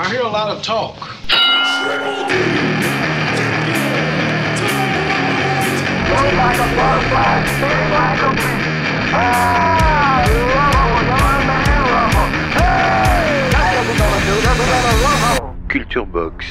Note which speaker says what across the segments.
Speaker 1: I hear a lot of talk.
Speaker 2: Ah, Culture Box.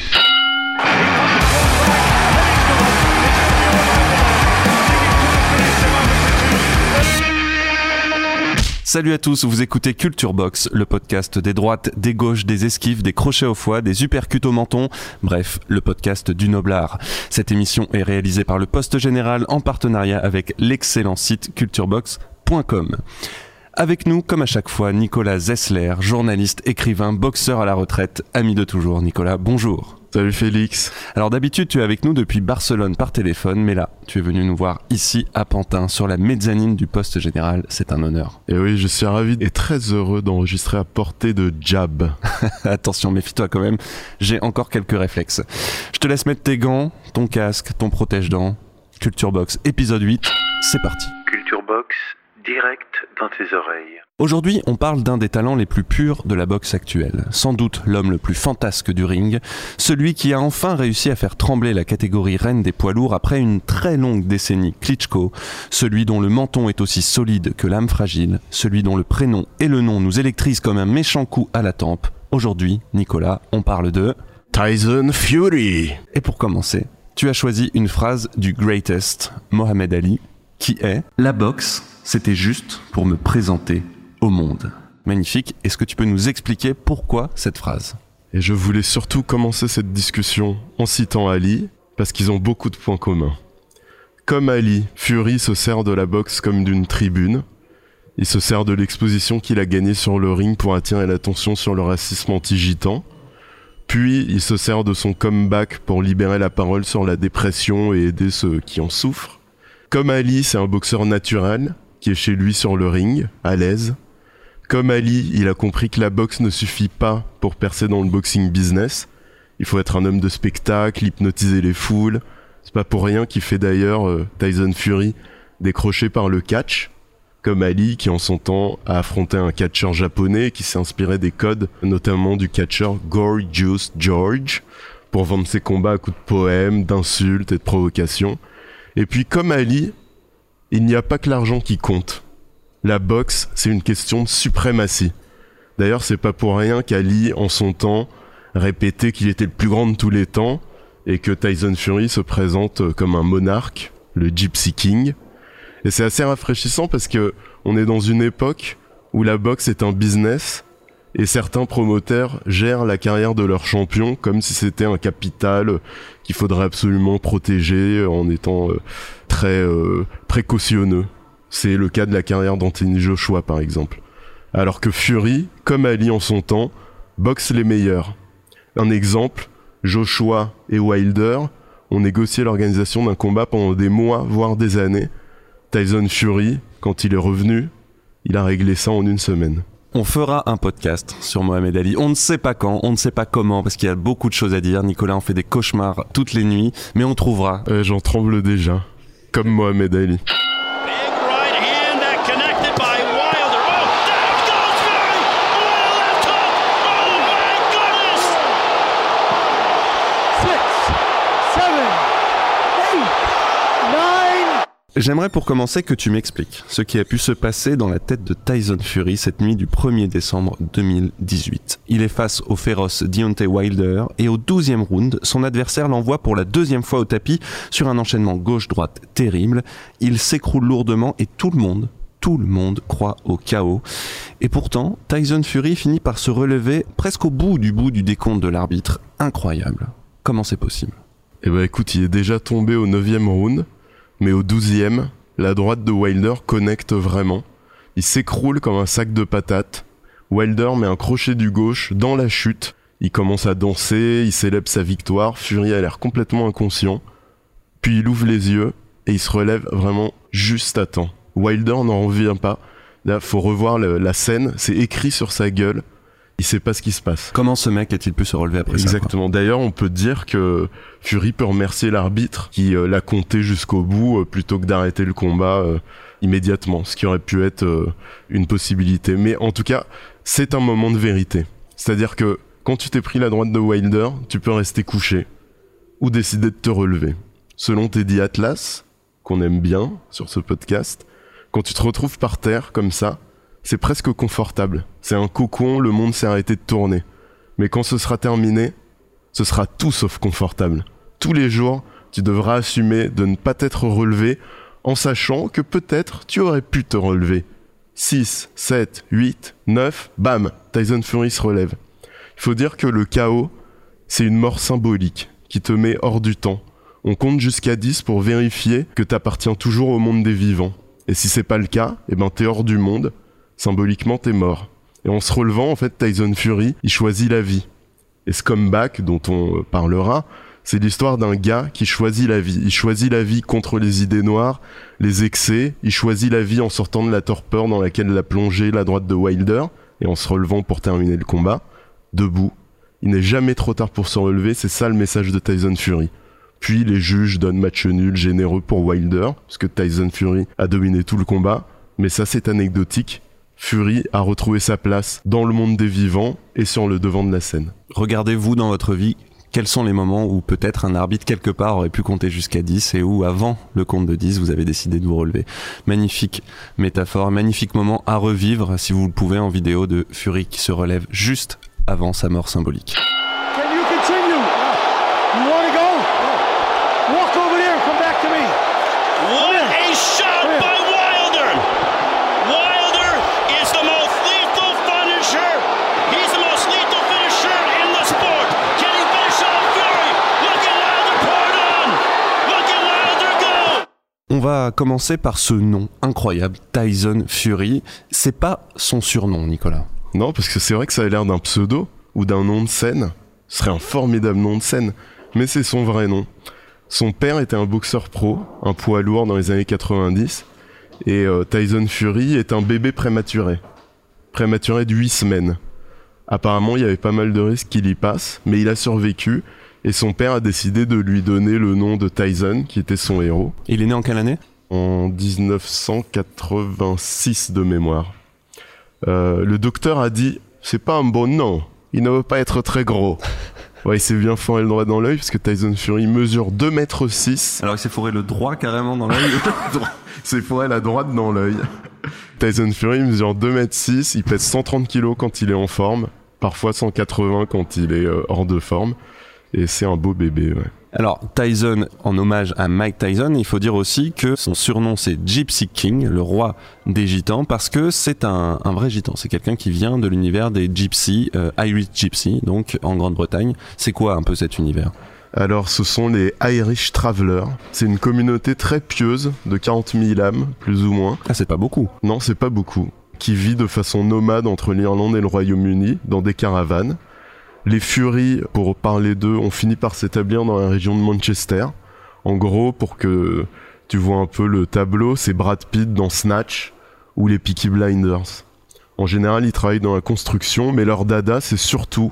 Speaker 3: Salut à tous, vous écoutez Culture Box, le podcast des droites, des gauches, des esquives, des crochets au foie, des uppercuts au menton, bref, le podcast du noblard. Cette émission est réalisée par le Poste Général en partenariat avec l'excellent site culturebox.com. Avec nous, comme à chaque fois, Nicolas Zessler, journaliste, écrivain, boxeur à la retraite, ami de toujours. Nicolas, bonjour.
Speaker 4: Salut Félix.
Speaker 3: Alors d'habitude, tu es avec nous depuis Barcelone par téléphone, mais là, tu es venu nous voir ici à Pantin, sur la mezzanine du poste général. C'est un honneur.
Speaker 4: Et oui, je suis ravi et très heureux d'enregistrer à portée de jab.
Speaker 3: Attention, méfie-toi quand même, j'ai encore quelques réflexes. Je te laisse mettre tes gants, ton casque, ton protège-dents. Culture Box, épisode 8, c'est parti.
Speaker 2: Culture Box, direct dans tes oreilles.
Speaker 3: Aujourd'hui, on parle d'un des talents les plus purs de la boxe actuelle. Sans doute l'homme le plus fantasque du ring, celui qui a enfin réussi à faire trembler la catégorie reine des poids lourds après une très longue décennie, Klitschko, celui dont le menton est aussi solide que l'âme fragile, celui dont le prénom et le nom nous électrisent comme un méchant coup à la tempe. Aujourd'hui, Nicolas, on parle de...
Speaker 4: Tyson Fury.
Speaker 3: Et pour commencer, tu as choisi une phrase du greatest, Mohamed Ali, qui est La boxe, c'était juste pour me présenter au monde. Magnifique. Est-ce que tu peux nous expliquer pourquoi cette phrase?
Speaker 4: Et je voulais surtout commencer cette discussion en citant Ali, parce qu'ils ont beaucoup de points communs. Comme Ali, Fury se sert de la boxe comme d'une tribune. Il se sert de l'exposition qu'il a gagnée sur le ring pour attirer l'attention sur le racisme anti-gitan. Puis il se sert de son comeback pour libérer la parole sur la dépression et aider ceux qui en souffrent. Comme Ali, c'est un boxeur naturel, qui est chez lui sur le ring, à l'aise. Comme Ali, il a compris que la boxe ne suffit pas pour percer dans le boxing business. Il faut être un homme de spectacle, hypnotiser les foules. C'est pas pour rien qu'il fait d'ailleurs euh, Tyson Fury décroché par le catch. Comme Ali, qui en son temps a affronté un catcheur japonais qui s'est inspiré des codes, notamment du catcheur Gorgeous George, pour vendre ses combats à coups de poèmes, d'insultes et de provocations. Et puis comme Ali, il n'y a pas que l'argent qui compte. La boxe, c'est une question de suprématie. D'ailleurs, c'est pas pour rien qu'Ali, en son temps, répétait qu'il était le plus grand de tous les temps et que Tyson Fury se présente comme un monarque, le Gypsy King. Et c'est assez rafraîchissant parce que on est dans une époque où la boxe est un business et certains promoteurs gèrent la carrière de leur champion comme si c'était un capital qu'il faudrait absolument protéger en étant euh, très euh, précautionneux. C'est le cas de la carrière d'Anthony Joshua par exemple. Alors que Fury, comme Ali en son temps, boxe les meilleurs. Un exemple, Joshua et Wilder ont négocié l'organisation d'un combat pendant des mois, voire des années. Tyson Fury, quand il est revenu, il a réglé ça en une semaine.
Speaker 3: On fera un podcast sur Mohamed Ali. On ne sait pas quand, on ne sait pas comment, parce qu'il y a beaucoup de choses à dire. Nicolas en fait des cauchemars toutes les nuits, mais on trouvera.
Speaker 4: Euh, J'en tremble déjà, comme Mohamed Ali.
Speaker 5: Big right hand that connected by Wilder. Oh, down goes Fury! Oh, left hook! Oh my goodness!
Speaker 3: J'aimerais pour commencer que tu m'expliques ce qui a pu se passer dans la tête de Tyson Fury cette nuit du 1er décembre 2018. Il est face au féroce Deontay Wilder et au 12e round, son adversaire l'envoie pour la deuxième fois au tapis sur un enchaînement gauche-droite terrible. Il s'écroule lourdement et tout le monde, tout le monde croit au chaos. Et pourtant, Tyson Fury finit par se relever presque au bout du bout du décompte de l'arbitre. Incroyable. Comment c'est possible?
Speaker 4: Eh ben écoute, il est déjà tombé au 9e round, mais au 12e, la droite de Wilder connecte vraiment. Il s'écroule comme un sac de patates. Wilder met un crochet du gauche dans la chute. Il commence à danser, il célèbre sa victoire. Fury a l'air complètement inconscient. Puis il ouvre les yeux et il se relève vraiment juste à temps. Wilder n'en revient pas. Là, faut revoir la scène. C'est écrit sur sa gueule. Il sait pas ce qui se passe.
Speaker 3: Comment ce mec a-t-il pu se relever après ça quoi
Speaker 4: Exactement. D'ailleurs, on peut dire que Fury peut remercier l'arbitre qui euh, l'a compté jusqu'au bout euh, plutôt que d'arrêter le combat euh, immédiatement, ce qui aurait pu être une possibilité. Mais en tout cas, c'est un moment de vérité. C'est-à-dire que quand tu t'es pris la droite de Wilder, tu peux rester couché ou décider de te relever. Selon Teddy Atlas, qu'on aime bien sur ce podcast, quand tu te retrouves par terre comme ça, c'est presque confortable. C'est un cocon, le monde s'est arrêté de tourner. Mais quand ce sera terminé, ce sera tout sauf confortable. Tous les jours, tu devras assumer de ne pas t'être relevé en sachant que peut-être tu aurais pu te relever. 6, 7, 8, 9, bam, Tyson Fury se relève. Il faut dire que le chaos, c'est une mort symbolique qui te met hors du temps. On compte jusqu'à 10 pour vérifier que t'appartiens toujours au monde des vivants. Et si c'est pas le cas, eh ben t'es hors du monde. Symboliquement, t'es mort. Et en se relevant, en fait, Tyson Fury, il choisit la vie. Et ce comeback dont on euh, parlera, c'est l'histoire d'un gars qui choisit la vie. Il choisit la vie contre les idées noires, les excès. Il choisit la vie en sortant de la torpeur dans laquelle l'a plongé la droite de Wilder et en se relevant pour terminer le combat. Debout. Il n'est jamais trop tard pour se relever. C'est ça le message de Tyson Fury. Puis les juges donnent match nul généreux pour Wilder, parce que Tyson Fury a dominé tout le combat. Mais ça, c'est anecdotique. Fury a retrouvé sa place dans le monde des vivants et sur le devant de la scène.
Speaker 3: Regardez-vous dans votre vie quels sont les moments où peut-être un arbitre quelque part aurait pu compter jusqu'à 10 et où avant le compte de 10 vous avez décidé de vous relever. Magnifique métaphore, magnifique moment à revivre si vous le pouvez en vidéo de Fury qui se relève juste avant sa mort symbolique.
Speaker 1: Can you continue? You want to go? Walk over there and come back to me.
Speaker 5: What a shot by Wilder! Wilder is the most lethal finisher. He's the most lethal finisher in the sport. Can he finish off Fury? Look at Wilder pour it on! Look at Wilder go!
Speaker 3: On va commencer par ce nom incroyable, Tyson Fury. C'est pas son surnom, Nicolas.
Speaker 4: Non, parce que c'est vrai que ça a l'air d'un pseudo ou d'un nom de scène. Ce serait un formidable nom de scène, mais c'est son vrai nom. Son père était un boxeur pro, un poids lourd dans les années 90, et euh, Tyson Fury est un bébé prématuré. Prématuré de 8 semaines. Apparemment, il y avait pas mal de risques qu'il y passe, mais il a survécu, et son père a décidé de lui donner le nom de Tyson, qui était son héros,
Speaker 3: Il est né en quelle année?
Speaker 4: En 1986 de mémoire. Euh, le docteur a dit c'est pas un bon nom, il ne veut pas être très gros. Ouais, il s'est bien foiré le droit dans l'œil parce que Tyson Fury mesure 2 mètres 6.
Speaker 3: Alors il s'est fourré le droit carrément dans l'œil.
Speaker 4: C'est foiré la droite dans l'œil. Tyson Fury mesure 2 mètres 6, il pèse 130 kilos quand il est en forme, parfois 180 quand il est euh, hors de forme. Et c'est un beau bébé, ouais.
Speaker 3: Alors Tyson, en hommage à Mike Tyson, il faut dire aussi que son surnom c'est Gypsy King, le roi des gitans, parce que c'est un, un vrai gitan. C'est quelqu'un qui vient de l'univers des gypsies, euh, Irish Gypsy, donc en Grande-Bretagne. C'est quoi un peu cet univers?
Speaker 4: Alors, ce sont les Irish Travelers. C'est une communauté très pieuse de 40 000 âmes, plus ou moins.
Speaker 3: Ah c'est pas beaucoup.
Speaker 4: Non, c'est pas beaucoup. Qui vit de façon nomade entre l'Irlande et le Royaume-Uni, dans des caravanes. Les Furies, pour parler d'eux, ont fini par s'établir dans la région de Manchester. En gros, pour que tu vois un peu le tableau, c'est Brad Pitt dans Snatch ou les Peaky Blinders. En général, ils travaillent dans la construction, mais leur dada, c'est surtout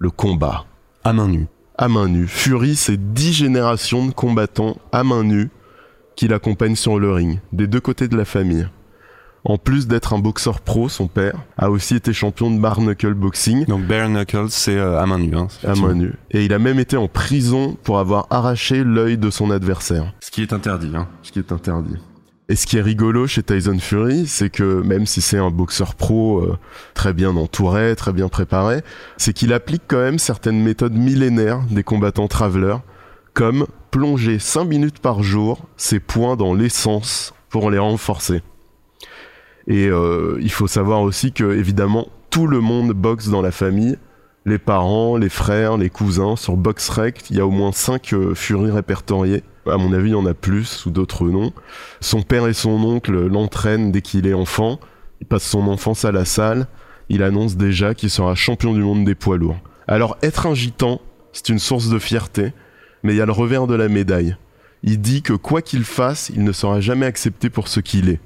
Speaker 4: le combat
Speaker 3: À main nue.
Speaker 4: à main nue. Fury, c'est dix générations de combattants à main nue qui l'accompagnent sur le ring, des deux côtés de la famille. En plus d'être un boxeur pro, son père a aussi été champion de bar knuckle boxing
Speaker 3: Donc bare knuckles, c'est euh, à main nue. Hein,
Speaker 4: à main nue. Et il a même été en prison pour avoir arraché l'œil de son adversaire,
Speaker 3: Ce qui est interdit. Hein.
Speaker 4: ce qui est interdit. Et ce qui est rigolo chez Tyson Fury, c'est que même si c'est un boxeur pro euh, très bien entouré, très bien préparé, c'est qu'il applique quand même certaines méthodes millénaires des combattants travelers, comme plonger 5 minutes par jour ses poings dans l'essence pour les renforcer. Et euh, il faut savoir aussi que, évidemment, tout le monde boxe dans la famille. Les parents, les frères, les cousins. Sur BoxRec, il y a au moins 5 Fury répertoriés. À mon avis, il y en a plus sous d'autres noms. Son père et son oncle l'entraînent dès qu'il est enfant. Il passe son enfance à la salle. il annonce déjà qu'il sera champion du monde des poids lourds. Alors être un gitan, c'est une source de fierté, mais il y a le revers de la médaille. Il dit que quoi qu'il fasse, il ne sera jamais accepté pour ce qu'il est.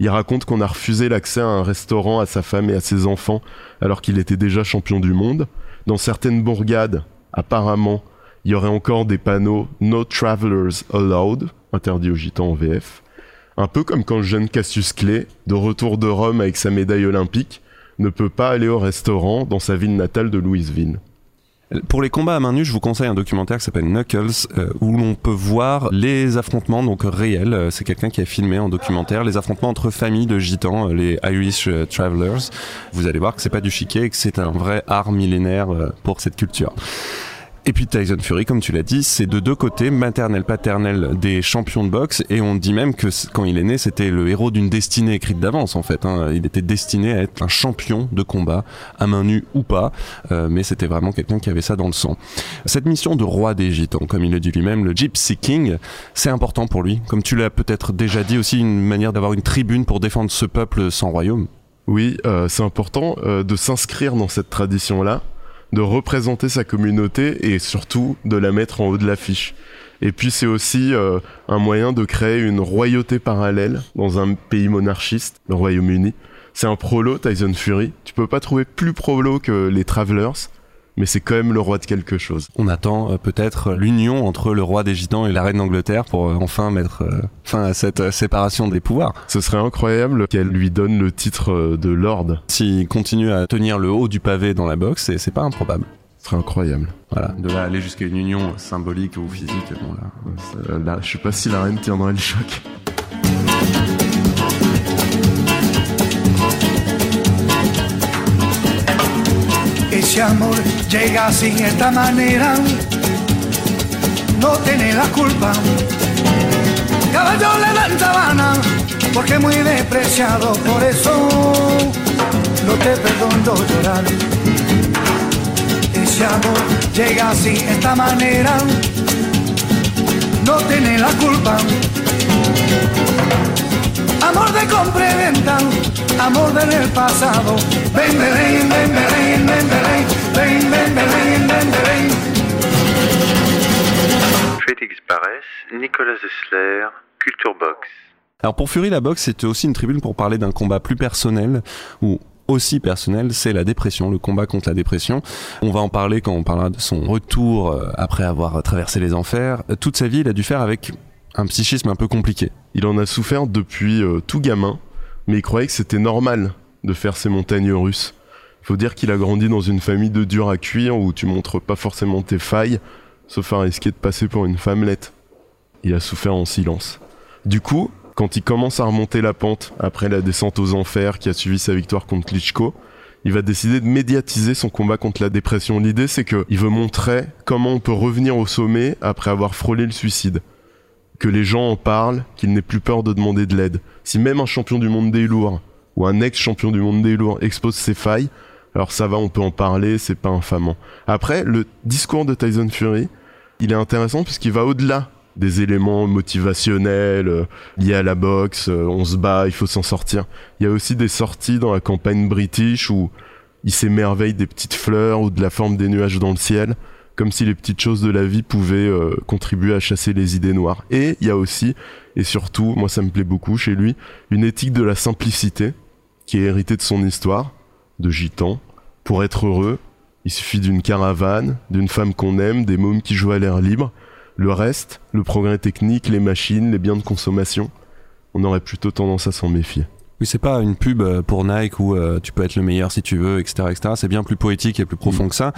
Speaker 4: Il raconte qu'on a refusé l'accès à un restaurant à sa femme et à ses enfants alors qu'il était déjà champion du monde. Dans certaines bourgades, apparemment, il y aurait encore des panneaux No Travelers Allowed, interdit aux gitans en VF. Un peu comme quand le jeune Cassius Clay, de retour de Rome avec sa médaille olympique, ne peut pas aller au restaurant dans sa ville natale de Louisville.
Speaker 3: Pour les combats à main nue, je vous conseille un documentaire qui s'appelle Knuckles, euh, où l'on peut voir les affrontements donc réels. Euh, C'est quelqu'un qui a filmé en documentaire les affrontements entre familles de gitans, euh, les Irish Travelers. Vous allez voir que c'est pas du chiquet et que c'est un vrai art millénaire pour cette culture. Et puis Tyson Fury, comme tu l'as dit, c'est de deux côtés, maternel, paternel, des champions de boxe. Et on dit même que quand il est né, c'était le héros d'une destinée écrite d'avance, en fait. hein. Il était destiné à être un champion de combat, à main nue ou pas. Euh, mais c'était vraiment quelqu'un qui avait ça dans le sang. Cette mission de roi des gitans, comme il le dit lui-même, le Gypsy King, c'est important pour lui. Comme tu l'as peut-être déjà dit aussi, une manière d'avoir une tribune pour défendre ce peuple sans royaume.
Speaker 4: Oui, euh, c'est important euh, de s'inscrire dans cette tradition-là, de représenter sa communauté et surtout de la mettre en haut de l'affiche. Et puis c'est aussi euh, un moyen de créer une royauté parallèle dans un pays monarchiste, le Royaume-Uni. C'est un prolo, Tyson Fury. Tu peux pas trouver plus prolo que les Travelers, mais c'est quand même le roi de quelque chose.
Speaker 3: On attend euh, peut-être l'union entre le roi des gitans et la reine d'Angleterre pour euh, enfin mettre euh, fin à cette euh, séparation des pouvoirs.
Speaker 4: Ce serait incroyable qu'elle lui donne le titre euh, de Lord.
Speaker 3: S'il continue à tenir le haut du pavé dans la boxe, c'est- c'est pas improbable.
Speaker 4: Ce serait incroyable.
Speaker 3: Voilà, de là à aller jusqu'à une union symbolique ou physique, bon là.
Speaker 4: Euh, Là, je sais pas si la reine tiendrait le choc.
Speaker 6: Ese amor llega sin esta manera, no tiene la culpa. Caballo le dan sabana, porque muy despreciado, por eso no te perdono llorar. Ese amor llega sin esta manera, no tiene la culpa. Amor de compra y venta, amor del pasado. Ven, ven, ven, ven, ven, ven, ven, ven, ven, ven, ven, ven, ven.
Speaker 2: Félix Barès, Nicolas Zessler, Culture Box.
Speaker 3: Alors pour Fury, la boxe, c'était aussi une tribune pour parler d'un combat plus personnel, ou aussi personnel, c'est la dépression, le combat contre la dépression. On va en parler quand on parlera de son retour euh, après avoir traversé les enfers. Euh, Toute sa vie, il a dû faire avec un psychisme un peu compliqué.
Speaker 4: Il en a souffert depuis euh, tout gamin, mais il croyait que c'était normal de faire ces montagnes russes. Faut dire qu'il a grandi dans une famille de durs à cuire où tu montres pas forcément tes failles, sauf à risquer de passer pour une femmelette. Il a souffert en silence. Du coup, quand il commence à remonter la pente après la descente aux enfers qui a suivi sa victoire contre Klitschko, il va décider de médiatiser son combat contre la dépression. L'idée, c'est qu'il veut montrer comment on peut revenir au sommet après avoir frôlé le suicide que les gens en parlent, qu'il n'ait plus peur de demander de l'aide. Si même un champion du monde des lourds ou un ex-champion du monde des lourds expose ses failles, alors ça va, on peut en parler, c'est pas infamant. Après, le discours de Tyson Fury, il est intéressant puisqu'il va au-delà des éléments motivationnels euh, liés à la boxe, euh, on se bat, il faut s'en sortir. Il y a aussi des sorties dans la campagne british où il s'émerveille des petites fleurs ou de la forme des nuages dans le ciel comme si les petites choses de la vie pouvaient euh, contribuer à chasser les idées noires. Et il y a aussi, et surtout, moi ça me plaît beaucoup chez lui, une éthique de la simplicité qui est héritée de son histoire, de gitan. Pour être heureux, il suffit d'une caravane, d'une femme qu'on aime, des mômes qui jouent à l'air libre. Le reste, le progrès technique, les machines, les biens de consommation, on aurait plutôt tendance à s'en méfier.
Speaker 3: Oui, c'est pas une pub euh, pour Nike où euh, tu peux être le meilleur si tu veux, etc., etc. C'est bien plus poétique et plus profond que ça.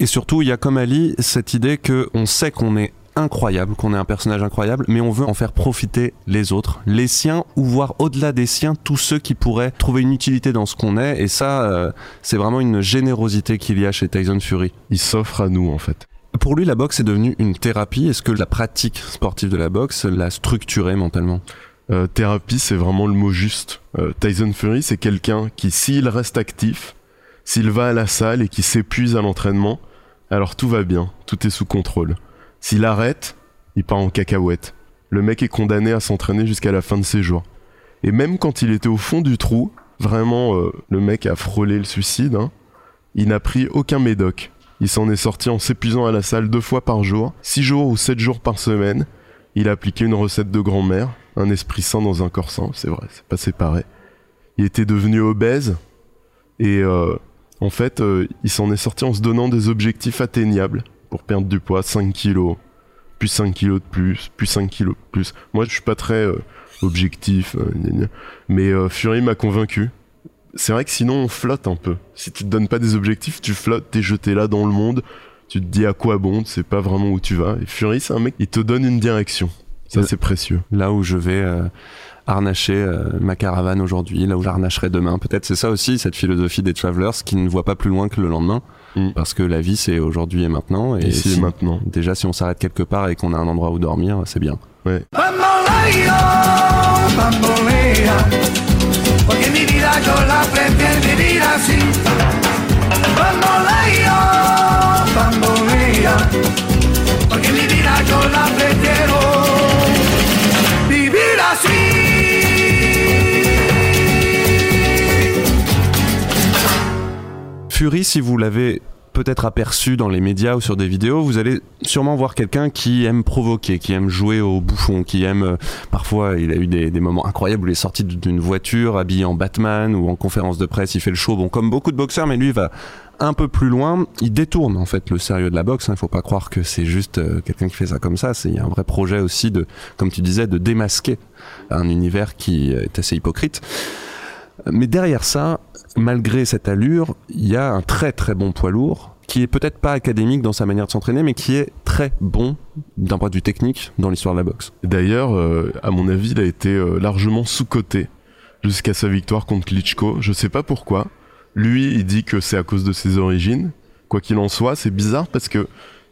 Speaker 3: Et surtout, il y a comme Ali cette idée que on sait qu'on est incroyable, qu'on est un personnage incroyable, mais on veut en faire profiter les autres, les siens, ou voir au-delà des siens, tous ceux qui pourraient trouver une utilité dans ce qu'on est. Et ça, euh, c'est vraiment une générosité qu'il y a chez Tyson Fury.
Speaker 4: Il s'offre à nous en fait.
Speaker 3: Pour lui, la boxe est devenue une thérapie. Est-ce que la pratique sportive de la boxe l'a structuré mentalement?
Speaker 4: Euh, thérapie, c'est vraiment le mot juste. Euh, Tyson Fury, c'est quelqu'un qui, s'il reste actif, s'il va à la salle et qui s'épuise à l'entraînement, alors tout va bien, tout est sous contrôle. S'il arrête, il part en cacahuète. Le mec est condamné à s'entraîner jusqu'à la fin de ses jours. Et même quand il était au fond du trou, Vraiment, euh, le mec a frôlé le suicide. hein. Il n'a pris aucun médoc. Il s'en est sorti en s'épuisant à la salle deux fois par jour, six jours ou sept jours par semaine. Il a appliqué une recette de grand-mère, un esprit sain dans un corps sain, c'est vrai, c'est pas séparé. Il était devenu obèse et euh, en fait, euh, il s'en est sorti en se donnant des objectifs atteignables pour perdre du poids, 5 kilos, puis 5 kilos de plus, puis 5 kilos de plus. Moi, je suis pas très euh, objectif, euh, mais Fury m'a convaincu. C'est vrai que sinon, on flotte un peu. Si tu te donnes pas des objectifs, tu flottes, t'es jeté là dans le monde, tu te dis à quoi bon, tu sais pas vraiment où tu vas. Et Fury, c'est un mec, il te donne une direction. Ça,
Speaker 3: Ouais.
Speaker 4: c'est précieux.
Speaker 3: Là où je vais euh, harnacher euh, ma caravane aujourd'hui, là où j'harnacherai demain. Peut-être c'est ça aussi, cette philosophie des travelers qui ne voit pas plus loin que le lendemain.
Speaker 4: Mm.
Speaker 3: Parce que la vie, c'est aujourd'hui et maintenant. Et
Speaker 4: Ici et
Speaker 3: si-
Speaker 4: maintenant.
Speaker 3: Déjà, si on s'arrête quelque part et qu'on a un endroit où dormir, c'est bien.
Speaker 6: Bamboleo, bambolea, porque mi vida yo la prefiero
Speaker 3: Fury, si vous l'avez peut-être aperçu dans les médias ou sur des vidéos, vous allez sûrement voir quelqu'un qui aime provoquer, qui aime jouer au bouffon, qui aime... euh, parfois, il a eu des, moments incroyables où il est sorti d'une voiture habillé en Batman ou en conférence de presse, il fait le show, bon, comme beaucoup de boxeurs, mais lui va un peu plus loin, il détourne en fait le sérieux de la boxe. Il faut pas croire que c'est juste euh, quelqu'un qui fait ça comme ça. C'est il y a un vrai projet aussi de, comme tu disais, de démasquer un univers qui est assez hypocrite. Mais derrière ça, malgré cette allure, il y a un très très bon poids lourd qui est peut-être pas académique dans sa manière de s'entraîner, mais qui est très bon d'un point de vue technique dans l'histoire de la boxe.
Speaker 4: D'ailleurs, euh, à mon avis, il a été euh, largement sous-coté jusqu'à sa victoire contre Klitschko. Je sais pas pourquoi. Lui, il dit que c'est à cause de ses origines. Quoi qu'il en soit, c'est bizarre parce que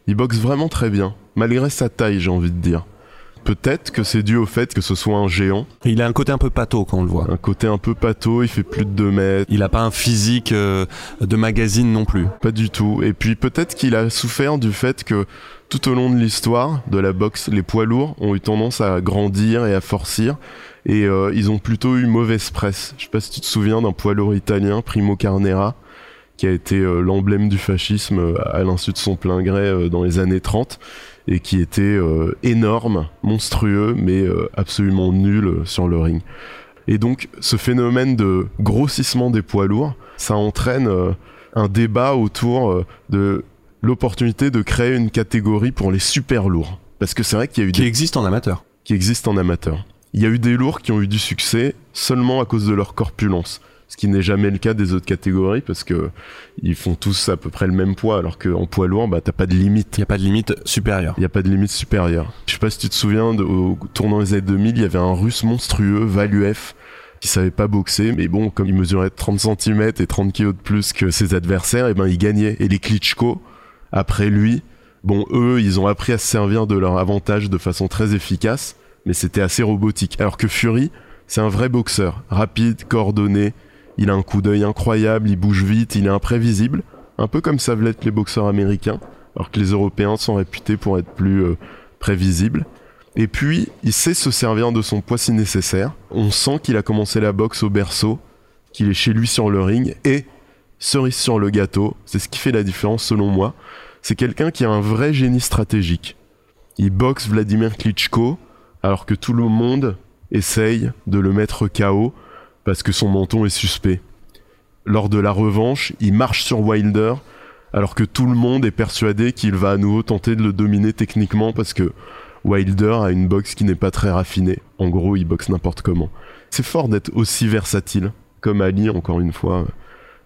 Speaker 4: il boxe vraiment très bien, malgré sa taille, j'ai envie de dire. Peut-être que c'est dû au fait que ce soit un géant,
Speaker 3: il a un côté un peu pâteau quand on le voit.
Speaker 4: un côté un peu pâteau, il fait plus de 2 mètres,
Speaker 3: Il a pas un physique euh, de magazine non plus.
Speaker 4: pas du tout. Et puis peut-être qu'il a souffert du fait que tout au long de l'histoire de la boxe, les poids lourds ont eu tendance à grandir et à forcir. Et euh, ils ont plutôt eu mauvaise presse. Je sais pas si tu te souviens d'un poids lourd italien, Primo Carnera, qui a été euh, l'emblème du fascisme euh, à l'insu de son plein gré euh, dans les années 30 et qui était énorme, monstrueux, mais absolument nul sur le ring. Et donc, ce phénomène de grossissement des poids lourds, ça entraîne un débat autour de l'opportunité de créer une catégorie pour les super lourds. Parce que c'est vrai qu'il y a eu
Speaker 3: Qui
Speaker 4: des
Speaker 3: existe en amateur.
Speaker 4: qui existent en amateur. Il y a eu des lourds qui ont eu du succès seulement à cause de leur corpulence. Ce qui n'est jamais le cas des autres catégories parce que ils font tous à peu près le même poids alors qu'en poids lourd, bah, t'as pas de limite.
Speaker 3: Il n'y a pas de limite supérieure.
Speaker 4: Il n'y a pas de limite supérieure. Je sais pas si tu te souviens, de- au tournant des années 2000, il y avait un russe monstrueux, Valuev, qui savait pas boxer, mais bon, comme il mesurait 30 cm et 30 kg de plus que ses adversaires, et ben il gagnait. Et les Klitschko, après lui, bon, eux, ils ont appris à se servir de leur avantage de façon très efficace, mais c'était assez robotique. Alors que Fury, c'est un vrai boxeur, rapide, coordonné, il a un coup d'œil incroyable, il bouge vite, il est imprévisible, un peu comme savent l'être les boxeurs américains, alors que les Européens sont réputés pour être plus euh, prévisibles. Et puis, il sait se servir de son poids si nécessaire. On sent qu'il a commencé la boxe au berceau, qu'il est chez lui sur le ring, et, cerise sur le gâteau, c'est ce qui fait la différence selon moi, c'est quelqu'un qui a un vrai génie stratégique. Il boxe Vladimir Klitschko, alors que tout le monde essaye de le mettre KO parce que son menton est suspect. Lors de la revanche, il marche sur Wilder, alors que tout le monde est persuadé qu'il va à nouveau tenter de le dominer techniquement parce que Wilder a une boxe qui n'est pas très raffinée. En gros, il boxe n'importe comment. C'est fort d'être aussi versatile, comme Ali, encore une fois,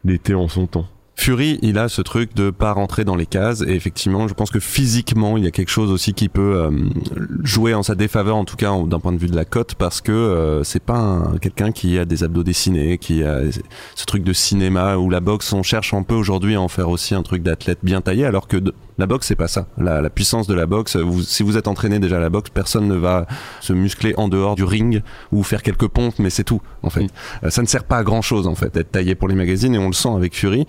Speaker 4: l'était en son temps.
Speaker 3: Fury, il a ce truc de pas rentrer dans les cases et effectivement, je pense que physiquement, il y a quelque chose aussi qui peut euh, jouer en sa défaveur, en tout cas d'un point de vue de la cote, parce que euh, c'est pas un- quelqu'un qui a des abdos dessinés, qui a ce truc de cinéma où la boxe, on cherche un peu aujourd'hui à en faire aussi un truc d'athlète bien taillé, alors que de- la boxe c'est pas ça. La, la puissance de la boxe, vous- si vous êtes entraîné déjà à la boxe, personne ne va se muscler en dehors du ring ou faire quelques pompes, mais c'est tout en fait. Euh, ça ne sert pas à grand chose en fait d'être taillé pour les magazines et on le sent avec Fury.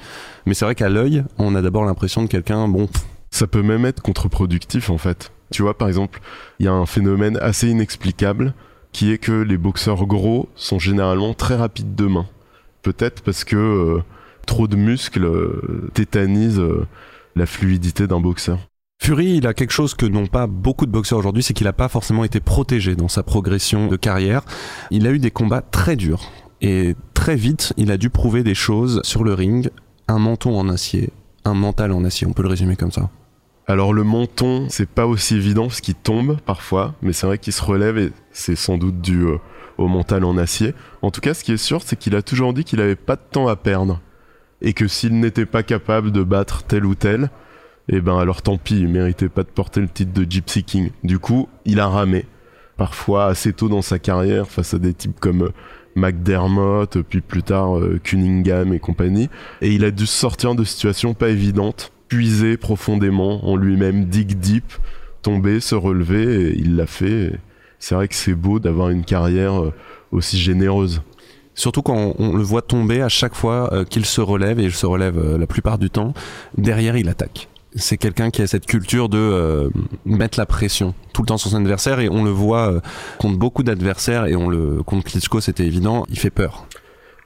Speaker 3: Mais c'est vrai qu'à l'œil, on a d'abord l'impression de quelqu'un, bon,
Speaker 4: Ça peut même être contre-productif en fait. Tu vois, par exemple, il y a un phénomène assez inexplicable qui est que les boxeurs gros sont généralement très rapides de main. peut-être parce que euh, trop de muscles euh, tétanisent euh, la fluidité d'un boxeur.
Speaker 3: Fury, il a quelque chose que n'ont pas beaucoup de boxeurs aujourd'hui, c'est qu'il n'a pas forcément été protégé dans sa progression de carrière. Il a eu des combats très durs. Et très vite, il a dû prouver des choses sur le ring. Un menton en acier, un mental en acier, on peut le résumer comme ça.
Speaker 4: Alors le menton, c'est pas aussi évident parce qu'il tombe parfois, mais c'est vrai qu'il se relève et c'est sans doute dû euh, au mental en acier. En tout cas, ce qui est sûr, c'est qu'il a toujours dit qu'il avait pas de temps à perdre et que s'il n'était pas capable de battre tel ou tel, eh ben alors tant pis, il méritait pas de porter le titre de Gypsy King. Du coup, il a ramé, parfois assez tôt dans sa carrière, face à des types comme euh, McDermott, puis plus tard euh, Cunningham et compagnie, et il a dû sortir de situations pas évidentes, puiser profondément en lui-même, dig deep, tomber, se relever, et il l'a fait. C'est vrai que c'est beau d'avoir une carrière euh, aussi généreuse.
Speaker 3: Surtout quand on, le voit tomber à chaque fois euh, qu'il se relève, et il se relève la plupart du temps, derrière il attaque. C'est quelqu'un qui a cette culture de euh, mettre la pression tout le temps sur son adversaire et on le voit euh, contre beaucoup d'adversaires et on le contre Klitschko c'était évident, il fait peur.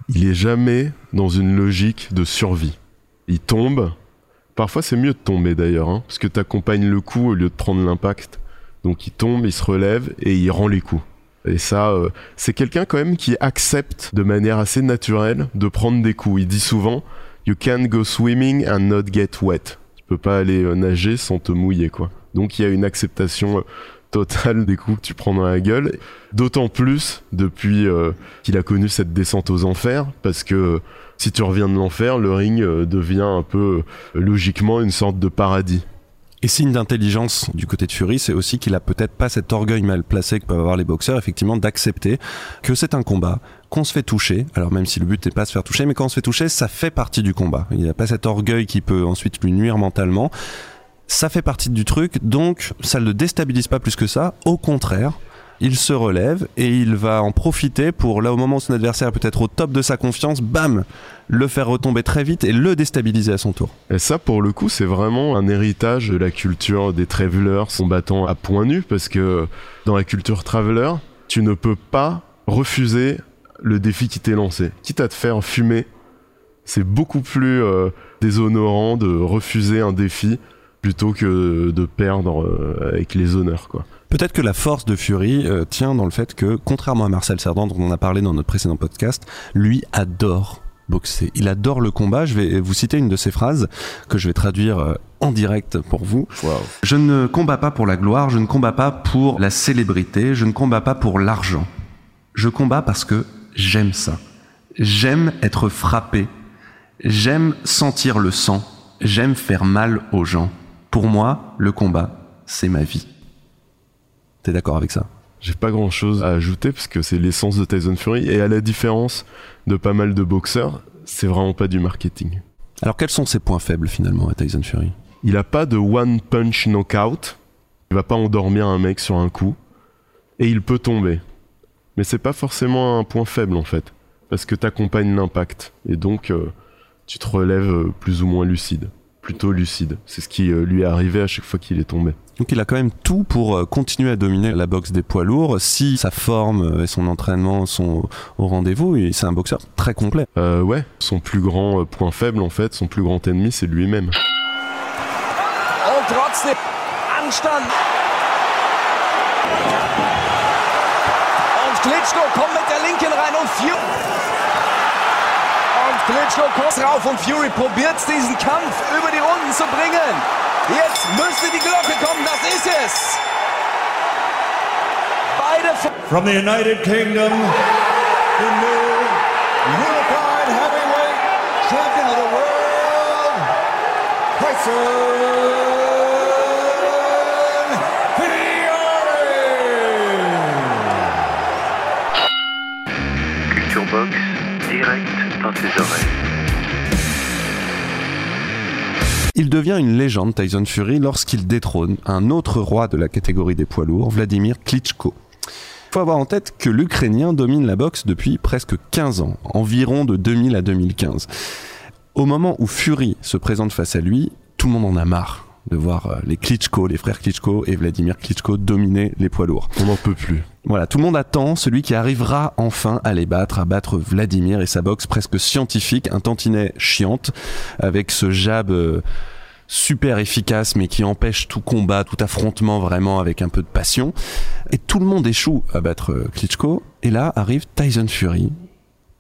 Speaker 4: Il est jamais dans une logique de survie. Il tombe. Parfois, c'est mieux de tomber d'ailleurs, hein, parce que tu accompagnes le coup au lieu de prendre l'impact. Donc, il tombe, il se relève et il rend les coups. Et ça, euh, c'est quelqu'un quand même qui accepte de manière assez naturelle de prendre des coups. Il dit souvent You can't go swimming and not get wet. Peux pas aller euh, nager sans te mouiller, quoi. Donc, il y a une acceptation euh, totale des coups que tu prends dans la gueule. D'autant plus depuis euh, qu'il a connu cette descente aux enfers, parce que si tu reviens de l'enfer, le ring devient un peu logiquement une sorte de paradis.
Speaker 3: Et signe d'intelligence du côté de Fury, c'est aussi qu'il a peut-être pas cet orgueil mal placé que peuvent avoir les boxeurs, effectivement, d'accepter que c'est un combat, qu'on se fait toucher. Alors même si le but n'est pas de se faire toucher, mais quand on se fait toucher, ça fait partie du combat. Il n'a pas cet orgueil qui peut ensuite lui nuire mentalement. Ça fait partie du truc, donc ça ne le déstabilise pas plus que ça. Au contraire, il se relève et il va en profiter pour, là au moment où son adversaire est peut-être au top de sa confiance, bam, le faire retomber très vite et le déstabiliser à son tour.
Speaker 4: Et ça, pour le coup, c'est vraiment un héritage de la culture des travelers combattant à point nu, parce que dans la culture traveler, tu ne peux pas refuser le défi qui t'est lancé. Quitte à te faire fumer, c'est beaucoup plus euh, déshonorant de refuser un défi plutôt que de perdre euh, avec les honneurs, quoi.
Speaker 3: Peut-être que la force de Fury euh, tient dans le fait que, contrairement à Marcel Cerdan, dont on a parlé dans notre précédent podcast, lui adore boxer. Il adore le combat. Je vais vous citer une de ses phrases que je vais traduire en direct pour vous. Je ne combats pas pour la gloire, je ne combats pas pour la célébrité, je ne combats pas pour l'argent. Je combats parce que j'aime ça. J'aime être frappé. J'aime sentir le sang. J'aime faire mal aux gens. Pour moi, le combat, c'est ma vie. T'es d'accord avec ça?
Speaker 4: J'ai pas grand chose à ajouter parce que c'est l'essence de Tyson Fury et à la différence de pas mal de boxeurs, c'est vraiment pas du marketing.
Speaker 3: Alors quels sont ses points faibles finalement à Tyson Fury?
Speaker 4: Il a pas de one punch knockout. Il va pas endormir un mec sur un coup et il peut tomber. Mais c'est pas forcément un point faible en fait parce que t'accompagnes l'impact et donc euh, tu te relèves euh, plus ou moins lucide, plutôt lucide. C'est ce qui euh, lui est arrivé à chaque fois qu'il est tombé.
Speaker 3: Donc il a quand même tout pour euh, continuer à dominer la boxe des poids lourds si sa forme et son entraînement sont au rendez-vous et c'est un boxeur très complet.
Speaker 4: Euh, ouais, son plus grand euh, point faible en fait, son plus grand ennemi c'est lui-même.
Speaker 7: Und trotzdem Anstand. Klitschko kommt mit der linken rein und Fury. Und Klitschko kommt drauf und Fury probiert diesen Kampf über die Runden zu bringen. Jetzt müsste die Glocke kommen, das ist es. Beide
Speaker 1: From the United Kingdom, the new unified heavyweight champion of the world, Tyson
Speaker 3: Il devient une légende Tyson Fury lorsqu'il détrône un autre roi de la catégorie des poids lourds, Vladimir Klitschko. Il faut avoir en tête que l'Ukrainien domine la boxe depuis presque 15 ans, environ de 2000 à 2015. Au moment où Fury se présente face à lui, tout le monde en a marre de voir euh, les Klitschko, les frères Klitschko et Vladimir Klitschko dominer les poids lourds.
Speaker 4: On n'en peut plus.
Speaker 3: Voilà, tout le monde attend celui qui arrivera enfin à les battre, à battre Vladimir et sa boxe presque scientifique, un tantinet chiante, avec ce jab euh, super efficace mais qui empêche tout combat, tout affrontement vraiment avec un peu de passion. Et tout le monde échoue à battre euh, Klitschko. Et là arrive Tyson Fury,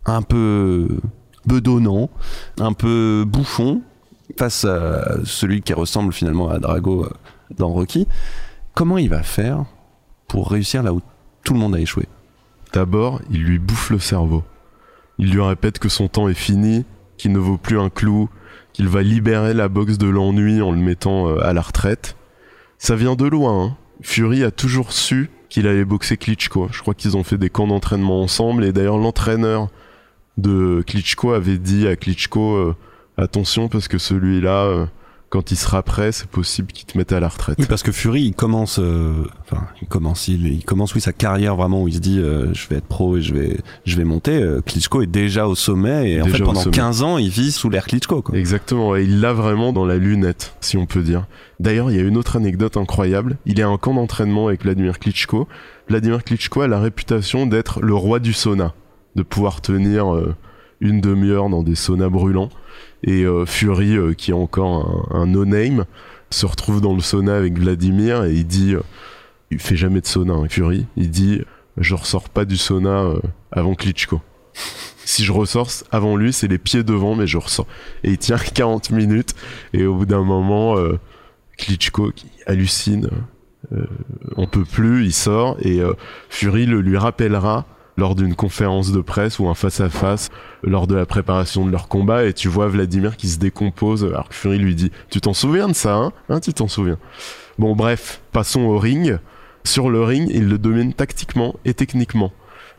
Speaker 3: un peu bedonnant, un peu bouffon, face à celui qui ressemble finalement à Drago euh, dans Rocky. Comment il va faire pour réussir là où tout le monde a échoué?
Speaker 4: D'abord, il lui bouffe le cerveau. Il lui répète que son temps est fini, qu'il ne vaut plus un clou, qu'il va libérer la boxe de l'ennui en le mettant euh, à la retraite. Ça vient de loin. Hein. Fury a toujours su qu'il allait boxer Klitschko. Je crois qu'ils ont fait des camps d'entraînement ensemble et d'ailleurs l'entraîneur de Klitschko avait dit à Klitschko euh, attention parce que celui-là euh, quand il sera prêt, c'est possible qu'il te mette à la retraite.
Speaker 3: Oui, parce que Fury, il commence, euh, enfin, il commence, il, il, commence, oui, sa carrière vraiment où il se dit, euh, je vais être pro et je vais, je vais monter. Klitschko est déjà au sommet et
Speaker 4: Déjà
Speaker 3: en fait pendant
Speaker 4: sommet.
Speaker 3: 15 ans, il vit sous l'air Klitschko. Quoi.
Speaker 4: Exactement, et il l'a vraiment dans la lunette, si on peut dire. D'ailleurs, il y a une autre anecdote incroyable. Il est à un camp d'entraînement avec Vladimir Klitschko. Vladimir Klitschko a la réputation d'être le roi du sauna, de pouvoir tenir une demi-heure dans des saunas brûlants. Et euh, Fury, euh, qui est encore un, no-name, se retrouve dans le sauna avec Vladimir et il dit, euh, il fait jamais de sauna, hein, Fury, il dit, je ressors pas du sauna avant Klitschko. Si je ressors avant lui, c'est les pieds devant, mais je ressors. Et il tient 40 minutes, et au bout d'un moment, Klitschko qui hallucine, euh, on peut plus, il sort, et Fury le lui rappellera lors d'une conférence de presse ou un face-à-face lors de la préparation de leur combat et tu vois Vladimir qui se décompose. Alors que Fury lui dit tu t'en souviens de ça hein, Hein, tu t'en souviens? Bon bref passons au ring. Sur le ring il le domine tactiquement et techniquement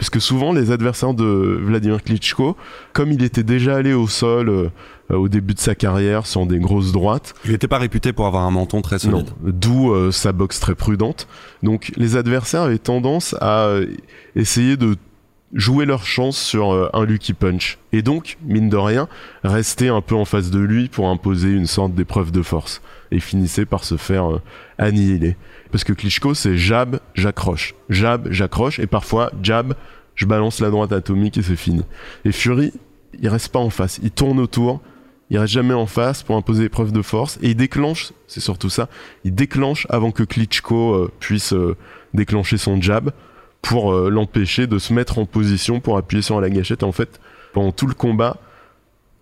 Speaker 4: parce que souvent les adversaires de Vladimir Klitschko comme il était déjà allé au sol euh, au début de sa carrière sur des grosses droites
Speaker 3: Il n'était pas réputé pour avoir un menton très solide.
Speaker 4: d'où euh, sa boxe très prudente. Donc les adversaires avaient tendance à euh, essayer de jouer leur chance sur un Lucky Punch. Et donc, mine de rien, rester un peu en face de lui pour imposer une sorte d'épreuve de force. Et finissait par se faire annihiler. Parce que Klitschko, c'est jab, j'accroche. Jab, j'accroche. Et parfois, jab, je balance la droite atomique et c'est fini. Et Fury, il reste pas en face. Il tourne autour. Il reste jamais en face pour imposer l'épreuve de force et il déclenche, c'est surtout ça, il déclenche avant que Klitschko euh, puisse euh, déclencher son jab pour euh, l'empêcher de se mettre en position pour appuyer sur la gâchette. Et en fait, pendant tout le combat,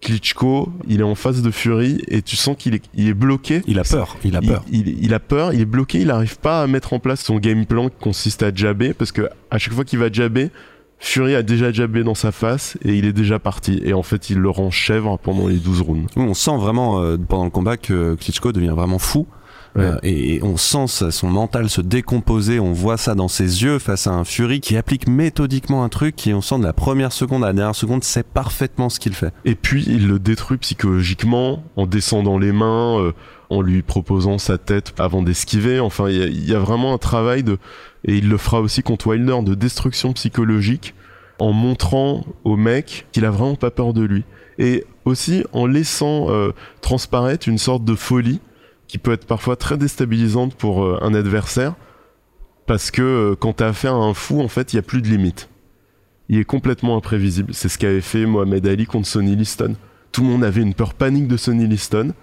Speaker 4: Klitschko, il est en face de Fury et tu sens qu'il est, il est bloqué.
Speaker 3: Il a peur, il a peur.
Speaker 4: Il, il- il a peur, il est bloqué, il n'arrive pas à mettre en place son game plan qui consiste à jabber parce que à chaque fois qu'il va jabber, Fury a déjà jabbé dans sa face et il est déjà parti. Et en fait, il le rend chèvre pendant les 12 rounds.
Speaker 3: Oui, on sent vraiment euh, pendant le combat que Klitschko devient vraiment fou.
Speaker 4: Ouais.
Speaker 3: Euh, et, et on sent son mental se décomposer, on voit ça dans ses yeux face à un Fury qui applique méthodiquement un truc qui on sent de la première seconde à la dernière seconde sait parfaitement ce qu'il fait.
Speaker 4: Et puis il le détruit psychologiquement en descendant les mains, euh, en lui proposant sa tête avant d'esquiver. Enfin, il y, a- il y a vraiment un travail de et il le fera aussi contre Wilder de destruction psychologique en montrant au mec qu'il a vraiment pas peur de lui et aussi en laissant euh, transparaître une sorte de folie qui peut être parfois très déstabilisante pour euh, un adversaire parce que euh, quand t'as affaire à un fou en fait il y a plus de limite il est complètement imprévisible. C'est ce qu'avait fait Mohamed Ali contre Sonny Liston. Tout le monde avait une peur panique de Sonny Liston.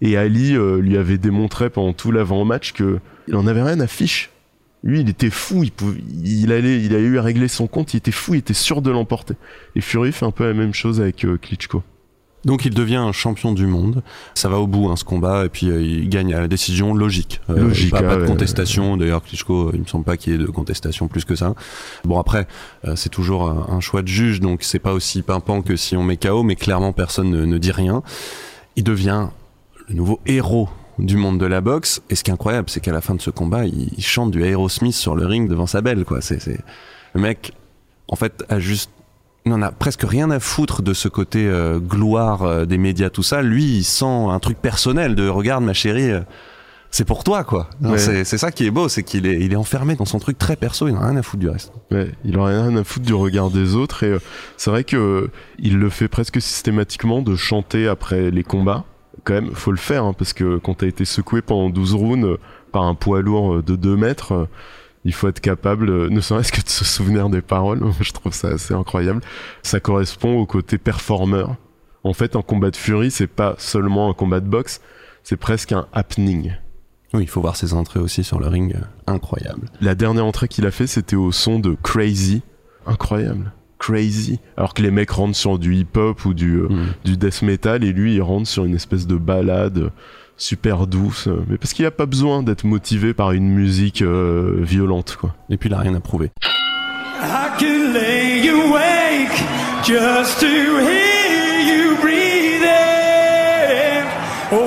Speaker 4: Et Ali euh, lui avait démontré pendant tout l'avant-match que il en avait rien à fiche. Lui, il était fou, il, pouvait, il, allait, il allait eu à régler son compte, il était fou, il était sûr de l'emporter. Et Fury fait un peu la même chose avec Klitschko.
Speaker 3: Donc il devient un champion du monde. Ça va au bout hein, ce combat et puis euh, il gagne à la décision logique. Euh,
Speaker 4: Logique,
Speaker 3: Pas,
Speaker 4: ah
Speaker 3: pas de
Speaker 4: ouais.
Speaker 3: contestation. D'ailleurs Klitschko, euh, il me semble pas qu'il y ait de contestation plus que ça. Bon après, euh, c'est toujours un, choix de juge, donc c'est pas aussi pimpant que si on met KO, mais clairement personne ne, ne dit rien. Il devient le nouveau héros du monde de la boxe. Et ce qui est incroyable, c'est qu'à la fin de ce combat, il, il chante du Aerosmith sur le ring devant sa belle. Quoi. C'est, c'est... Le mec, en fait, a juste n'en a presque rien à foutre de ce côté euh, gloire euh, des médias, tout ça. Lui, il sent un truc personnel de regarde ma chérie, euh, c'est pour toi quoi.
Speaker 4: Ouais.
Speaker 3: C'est, ça qui est beau, c'est qu'il est, il est enfermé dans son truc très perso, il n'a rien à foutre du reste.
Speaker 4: Ouais, il en a rien à foutre du regard des autres et euh, c'est vrai que euh, il le fait presque systématiquement de chanter après les combats quand même, faut le faire, hein, parce que quand t'as été secoué pendant 12 rounds euh, par un poids lourd de 2 mètres, il faut être capable, euh, ne serait-ce que de se souvenir des paroles. Je trouve ça assez incroyable. Ça correspond au côté performeur. En fait, un combat de furie, c'est pas seulement un combat de boxe, c'est presque un happening.
Speaker 3: Oui, il faut voir ses entrées aussi sur le ring, euh, incroyable.
Speaker 4: La dernière entrée qu'il a fait, c'était au son de Crazy. Incroyable. Crazy. Alors que les mecs rentrent sur du hip-hop ou du, euh,
Speaker 3: Mm.
Speaker 4: du death metal et lui, il rentre sur une espèce de balade super douce. euh, Mais parce qu'il a pas besoin d'être motivé par une musique euh, violente, quoi.
Speaker 3: Et puis il a rien à prouver.
Speaker 6: I could lay awake just to hear you breathing.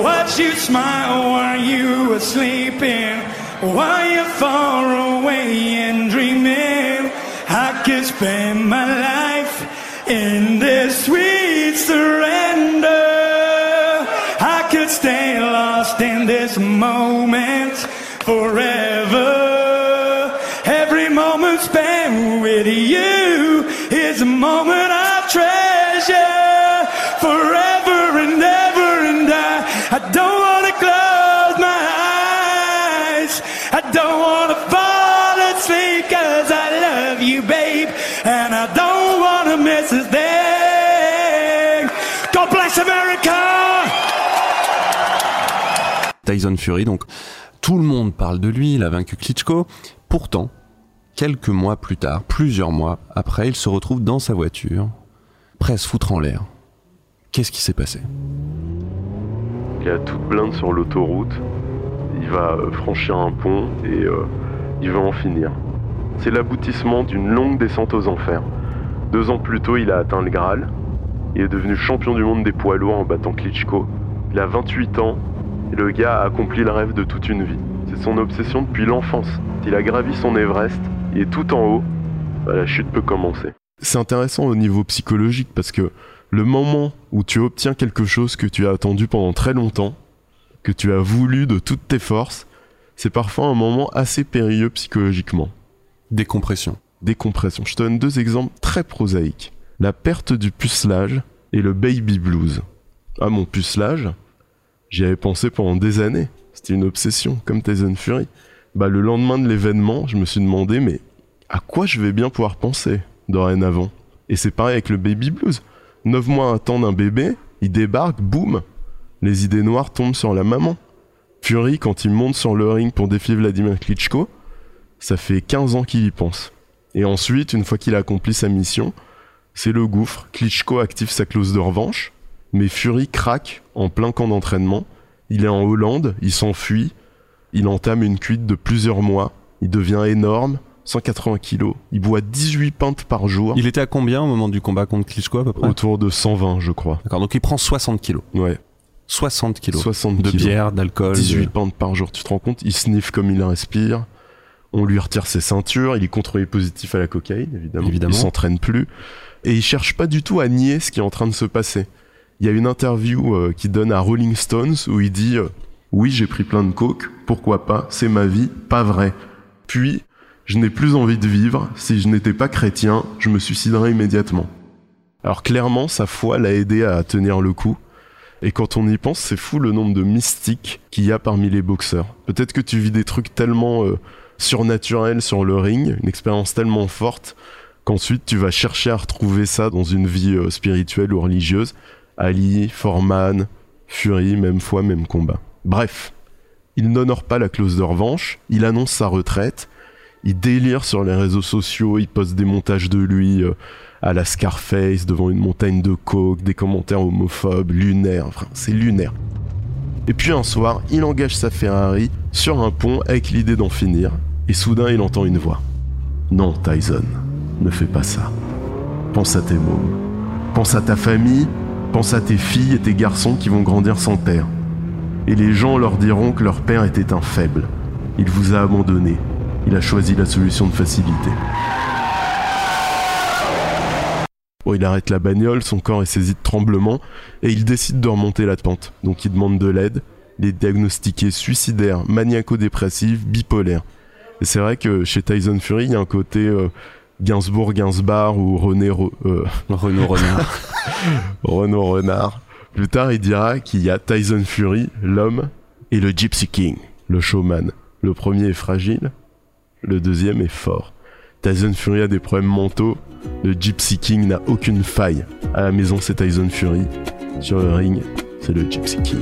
Speaker 6: Watch you smile while you were sleeping, while you're far away and dreaming. I could spend my life in this sweet surrender. Moment forever. Every moment spent with you is a moment I treasure forever and ever. And I, I don't want to close my eyes. I don't
Speaker 3: Tyson Fury, donc tout le monde parle de lui, il a vaincu Klitschko. Pourtant, quelques mois plus tard, plusieurs mois après, il se retrouve dans sa voiture, prêt à se foutre en l'air. Qu'est-ce qui s'est passé?
Speaker 4: Il a toute blinde sur l'autoroute. Il va euh, franchir un pont et euh, il va en finir. C'est l'aboutissement d'une longue descente aux enfers. Deux ans plus tôt, il a atteint le Graal. Il est devenu champion du monde des poids lourds en battant Klitschko. Il a 28 ans et le gars a accompli le rêve de toute une vie. C'est son obsession depuis l'enfance. Il a gravi son Everest, il est tout en haut. Bah, la chute peut commencer. C'est intéressant au niveau psychologique parce que le moment où tu obtiens quelque chose que tu as attendu pendant très longtemps, que tu as voulu de toutes tes forces, c'est parfois un moment assez périlleux psychologiquement.
Speaker 3: Décompression.
Speaker 4: Décompression. Je te donne deux exemples très prosaïques. La perte du pucelage et le baby blues. Ah, mon pucelage, j'y avais pensé pendant des années. C'était une obsession, comme Tyson Fury. Bah, le lendemain de l'événement, je me suis demandé, mais à quoi je vais bien pouvoir penser dorénavant? Et c'est pareil avec le baby blues. Neuf mois à attendre un bébé, il débarque, boum, les idées noires tombent sur la maman. Fury, quand il monte sur le ring pour défier Vladimir Klitschko, ça fait 15 ans qu'il y pense. Et ensuite, une fois qu'il a accompli sa mission, c'est le gouffre. Klitschko active sa clause de revanche, mais Fury craque en plein camp d'entraînement. Il est en Hollande, il s'enfuit, il entame une cuite de plusieurs mois, il devient énorme, 180 kilos, il boit 18 pintes par jour,
Speaker 3: Il était à combien au moment du combat contre Klitschko à peu près?
Speaker 4: Autour de 120 je crois.
Speaker 3: D'accord, donc il prend 60 kilos.
Speaker 4: Ouais,
Speaker 3: 60 kilos.
Speaker 4: 60
Speaker 3: de
Speaker 4: kilos.
Speaker 3: bière, d'alcool.
Speaker 4: 18
Speaker 3: de-
Speaker 4: pintes par jour, tu te rends compte? Il sniffe comme il respire. On lui retire ses ceintures, il est contrôlé positif à la cocaïne, évidemment.
Speaker 3: Évidemment.
Speaker 4: Il s'entraîne plus. Et il cherche pas du tout à nier ce qui est en train de se passer. Il y a une interview euh, qu'il donne à Rolling Stones où il dit euh, Oui, j'ai pris plein de coke, pourquoi pas, c'est ma vie, pas vrai. Puis, je n'ai plus envie de vivre, si je n'étais pas chrétien, je me suiciderais immédiatement. Alors clairement, sa foi l'a aidé à tenir le coup. Et quand on y pense, c'est fou le nombre de mystiques qu'il y a parmi les boxeurs. Peut-être que tu vis des trucs tellement euh, surnaturels sur le ring, une expérience tellement forte, qu'ensuite tu vas chercher à retrouver ça dans une vie spirituelle ou religieuse. Ali, Foreman, Fury, même foi, même combat. Bref, il n'honore pas la clause de revanche, il annonce sa retraite, il délire sur les réseaux sociaux, il poste des montages de lui euh, à la Scarface devant une montagne de coke, des commentaires homophobes, lunaires, enfin c'est lunaire. Et puis un soir, il engage sa Ferrari sur un pont avec l'idée d'en finir, et soudain il entend une voix. Non, Tyson, ne fais pas ça. Pense à tes mômes. Pense à ta famille, pense à tes filles et tes garçons qui vont grandir sans père. Et les gens leur diront que leur père était un faible. Il vous a abandonné. Il a choisi la solution de facilité. Bon, il arrête la bagnole, son corps est saisi de tremblements, et il décide de remonter la pente. Donc il demande de l'aide. Il est diagnostiqué suicidaire, maniaco-dépressif, bipolaire. Et c'est vrai que chez Tyson Fury, il y a un côté euh, Gainsbourg, Gainsbar ou René Ro- euh,
Speaker 3: Renaud Renard.
Speaker 4: Renaud Renard. Plus tard, il dira qu'il y a Tyson Fury, l'homme, et le Gypsy King, le showman. Le premier est fragile, le deuxième est fort. Tyson Fury a des problèmes mentaux, le Gypsy King n'a aucune faille. À la maison, c'est Tyson Fury. Sur le ring, c'est le Gypsy King.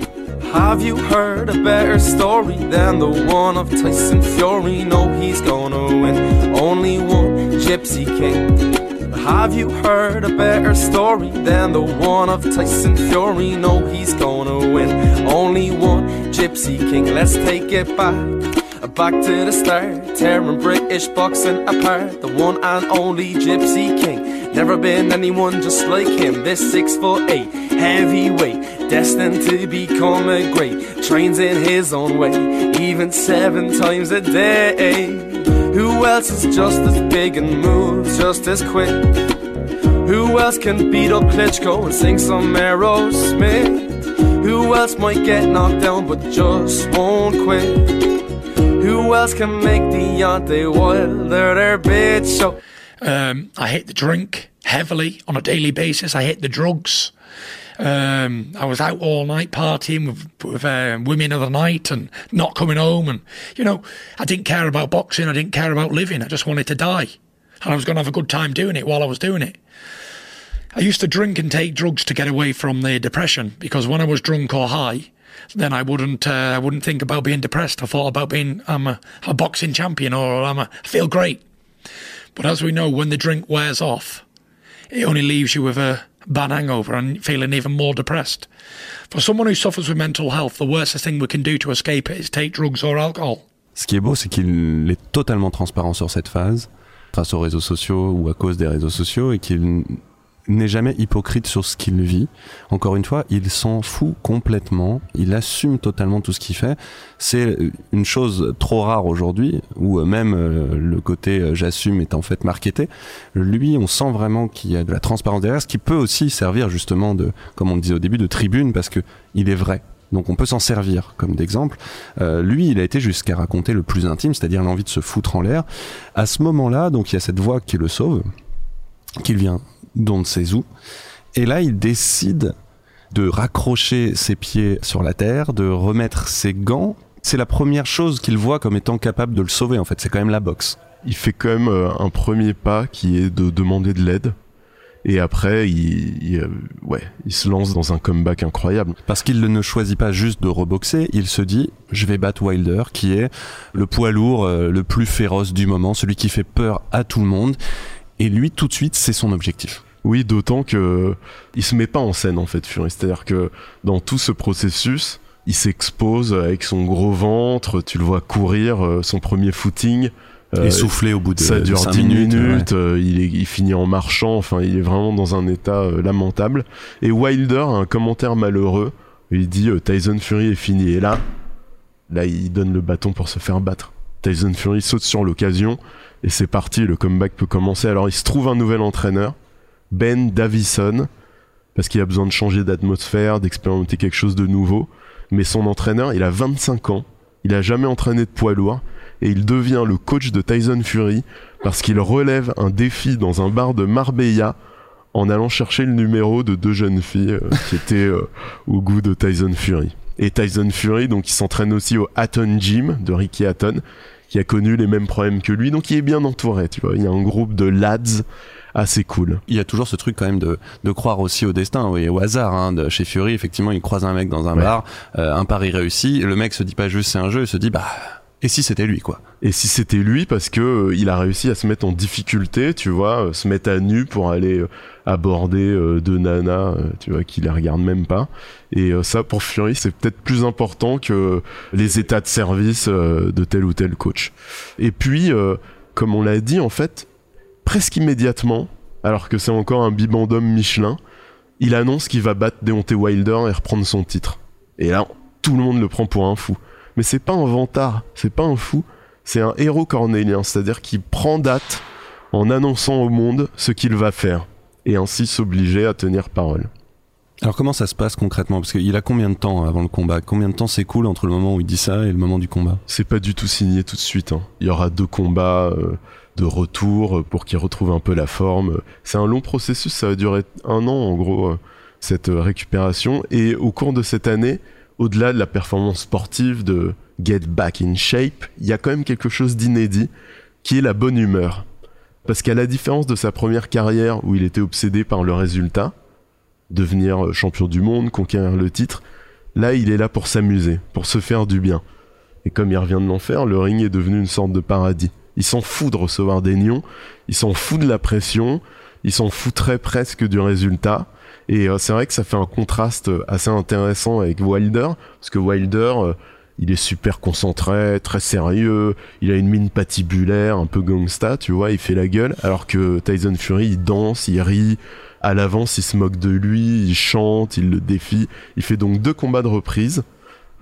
Speaker 8: Have you heard a better story than the one of Tyson Fury? No, he's gonna win. Only one Gypsy King. Have you heard a better story than the one of Tyson Fury? No, he's gonna win. Only one Gypsy King. Let's take it back. Back to the start, tearing British boxing apart. The one and only Gypsy King. Never been anyone just like him. This six foot eight heavyweight, destined to become a great. Trains in his own way, even seven times a day. Who else is just as big and moves just as quick? Who else can beat up Klitschko and sing some Aerosmith? Who else might get knocked down but just won't quit? Who else can make Deontay Wilder their bitch show?
Speaker 9: Um, I hate the drink heavily on a daily basis. I hate the drugs. Um, I was out all night partying with, with uh, women of the night and not coming home. And, you know, I didn't care about boxing. I didn't care about living. I just wanted to die. And I was going to have a good time doing it while I was doing it. I used to drink and take drugs to get away from the depression because when I was drunk or high, then I wouldn't uh, I wouldn't think about being depressed. I thought about being I'm a, a boxing champion or I'm a, I feel great. But as we know, when the drink wears off, it only leaves you with a bad hangover and feeling even more depressed. For someone who suffers with mental health, the worst thing we can do to escape it is take drugs or alcohol.
Speaker 3: Ce qui est beau, c'est qu'il est totalement transparent sur cette phase, grâce aux réseaux sociaux ou à cause des réseaux sociaux, et qu'il n'est jamais hypocrite sur ce qu'il vit. Encore une fois, il s'en fout complètement, il assume totalement tout ce qu'il fait. C'est une chose trop rare aujourd'hui, où même euh, le côté euh, j'assume est en fait marketé. Lui, on sent vraiment qu'il y a de la transparence derrière, ce qui peut aussi servir justement de, comme on le disait au début, de tribune, parce que il est vrai. Donc on peut s'en servir comme d'exemple. Euh, lui, il a été jusqu'à raconter le plus intime, c'est-à-dire l'envie de se foutre en l'air. À ce moment-là, donc il y a cette voix qui le sauve, qu'il vient d'on ne sait où. Et là, il décide de raccrocher ses pieds sur la terre, de remettre ses gants. C'est la première chose qu'il voit comme étant capable de le sauver, en fait. C'est quand même la boxe.
Speaker 4: Il fait quand même euh, un premier pas qui est de demander de l'aide. Et après, il, il, euh, ouais, il se lance dans un comeback incroyable.
Speaker 3: Parce qu'il ne choisit pas juste de reboxer, il se dit je vais battre Wilder, qui est le poids lourd euh, le plus féroce du moment, celui qui fait peur à tout le monde. Et lui, tout de suite, c'est son objectif.
Speaker 4: Oui, d'autant que il se met pas en scène en fait, Fury. C'est-à-dire que dans tout ce processus, il s'expose avec son gros ventre. Tu le vois courir euh, son premier footing.
Speaker 3: Euh, Essoufflé au bout de
Speaker 4: ça dure
Speaker 3: cinq
Speaker 4: 10 minutes.
Speaker 3: minutes, ouais.
Speaker 4: euh, il, est- il finit en marchant. Enfin, il est vraiment dans un état euh, lamentable. Et Wilder a un commentaire malheureux. Il dit euh, Tyson Fury est fini. Et là, là, il donne le bâton pour se faire battre. Tyson Fury saute sur l'occasion et c'est parti. Le comeback peut commencer. Alors, il se trouve un nouvel entraîneur, Ben Davison, parce qu'il a besoin de changer d'atmosphère, d'expérimenter quelque chose de nouveau. Mais son entraîneur, il a 25 ans. Il a jamais entraîné de poids lourd et il devient le coach de Tyson Fury parce qu'il relève un défi dans un bar de Marbella en allant chercher le numéro de deux jeunes filles euh, qui étaient euh, au goût de Tyson Fury. Et Tyson Fury, donc il s'entraîne aussi au Hatton Gym de Ricky Hatton, qui a connu les mêmes problèmes que lui, donc il est bien entouré, tu vois. Il y a un groupe de lads assez cool.
Speaker 3: Il y a toujours ce truc quand même de, de croire aussi au destin et au hasard. Hein, de, chez Fury, effectivement, il croise un mec dans un
Speaker 4: Ouais.
Speaker 3: bar, euh, un pari réussi, le mec se dit pas juste c'est un jeu, il se dit bah et si c'était lui quoi.
Speaker 4: Et si c'était lui, parce que euh, il a réussi à se mettre en difficulté, tu vois, euh, se mettre à nu pour aller euh, aborder deux nanas, tu vois, qui les regardent même pas. Et ça, pour Fury, c'est peut-être plus important que les états de service de tel ou tel coach. Et puis, comme on l'a dit, en fait, presque immédiatement, alors que c'est encore un bibendum Michelin, il annonce qu'il va battre Deontay Wilder et reprendre son titre. Et là, tout le monde le prend pour un fou. Mais c'est pas un vantard, c'est pas un fou, c'est un héros cornélien, c'est-à-dire qu'il prend date en annonçant au monde ce qu'il va faire, et ainsi s'obliger à tenir parole.
Speaker 3: Alors comment ça se passe concrètement? Parce qu'il a combien de temps avant le combat? Combien de temps s'écoule entre le moment où il dit ça et le moment du combat?
Speaker 4: C'est pas du tout signé tout de suite. hein. Il y aura deux combats euh, de retour euh, pour qu'il retrouve un peu la forme. C'est un long processus, ça va durer un an en gros. euh. cette récupération. Et au cours de cette année, au-delà de la performance sportive, de get back in shape, il y a quand même quelque chose d'inédit qui est la bonne humeur. Parce qu'à la différence de sa première carrière où il était obsédé par le résultat, devenir euh, champion du monde, conquérir le titre, là il est là pour s'amuser, pour se faire du bien. Et comme il revient de l'enfer, le ring est devenu une sorte de paradis. Il s'en fout de recevoir des nions, il s'en fout de la pression, il s'en foutrait presque du résultat. Et euh, c'est vrai que ça fait un contraste assez intéressant avec Wilder, parce que Wilder, euh, il est super concentré, très sérieux, il a une mine patibulaire, un peu gangsta, tu vois, il fait la gueule, alors que Tyson Fury, il danse, il rit, à l'avance, il se moque de lui, il chante, il le défie. Il fait donc deux combats de reprise,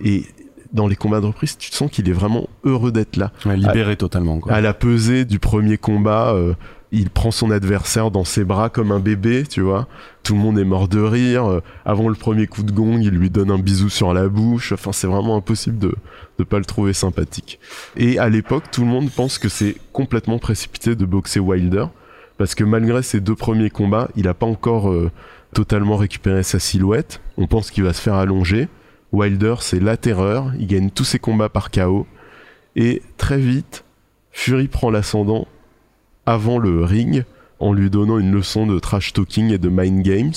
Speaker 4: et dans les combats de reprise, tu sens qu'il est vraiment heureux d'être là.
Speaker 3: libéré totalement. Quoi.
Speaker 4: À la pesée du premier combat, euh, il prend son adversaire dans ses bras comme un bébé, tu vois. Tout le monde est mort de rire. Euh, avant le premier coup de gong, il lui donne un bisou sur la bouche. Enfin, c'est vraiment impossible de ne pas le trouver sympathique. Et à l'époque, tout le monde pense que c'est complètement précipité de boxer Wilder. Parce que malgré ses deux premiers combats, il n'a pas encore euh, totalement récupéré sa silhouette. On pense qu'il va se faire allonger. Wilder, c'est la terreur. Il gagne tous ses combats par KO. Et très vite, Fury prend l'ascendant avant le ring en lui donnant une leçon de trash talking et de mind games.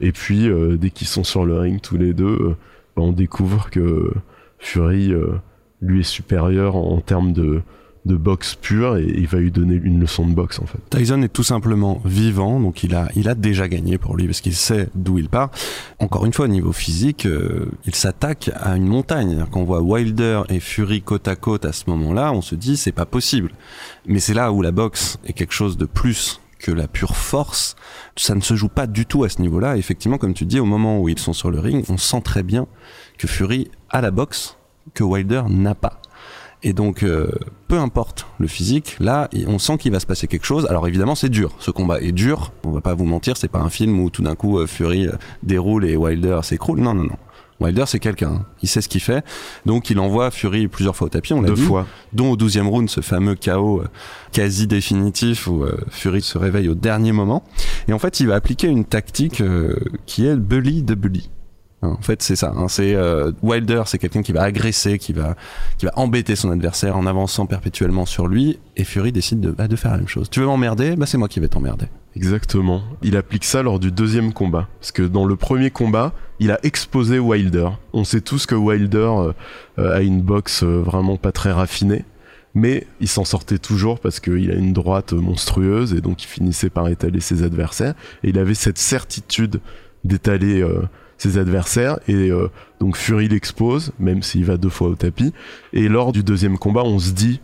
Speaker 4: Et puis, euh, dès qu'ils sont sur le ring tous les deux, euh, bah, on découvre que Fury euh, lui est supérieur en, en termes de, de boxe pure et il va lui donner une leçon de boxe en fait.
Speaker 3: Tyson est tout simplement vivant, donc il a, il a déjà gagné pour lui parce qu'il sait d'où il part. Encore une fois, au niveau physique, euh, il s'attaque à une montagne. Quand on voit Wilder et Fury côte à côte à ce moment-là, on se dit c'est pas possible. Mais c'est là où la boxe est quelque chose de plus que la pure force. Ça ne se joue pas du tout à ce niveau-là. Effectivement, comme tu dis, au moment où ils sont sur le ring, on sent très bien que Fury a la boxe que Wilder n'a pas. Et donc, euh, peu importe le physique, là, on sent qu'il va se passer quelque chose. Alors évidemment, c'est dur. Ce combat est dur. On va pas vous mentir, c'est pas un film où tout d'un coup euh, Fury euh, déroule et Wilder s'écroule. Non, non, non. Wilder, c'est quelqu'un. Il sait ce qu'il fait. Donc, il envoie Fury plusieurs fois au tapis. On l'a
Speaker 4: Deux
Speaker 3: dit,
Speaker 4: fois.
Speaker 3: Dont au 12e round, ce fameux chaos quasi définitif où Fury se réveille au dernier moment. Et en fait, il va appliquer une tactique qui est le bully de bully. En fait, c'est ça. Hein. C'est euh, Wilder, c'est quelqu'un qui va agresser, qui va, embêter son adversaire en avançant perpétuellement sur lui. Et Fury décide de, bah, faire la même chose. Tu veux m'emmerder? Bah c'est moi qui vais t'emmerder.
Speaker 4: Exactement. Il applique ça lors du deuxième combat. Parce que dans le premier combat, il a exposé Wilder. On sait tous que Wilder euh, a une boxe euh, vraiment pas très raffinée. Mais il s'en sortait toujours parce qu'il a une droite monstrueuse et donc il finissait par étaler ses adversaires. Et il avait cette certitude d'étaler euh, ses adversaires et euh, donc Fury l'expose même s'il va deux fois au tapis. Et lors du deuxième combat on se dit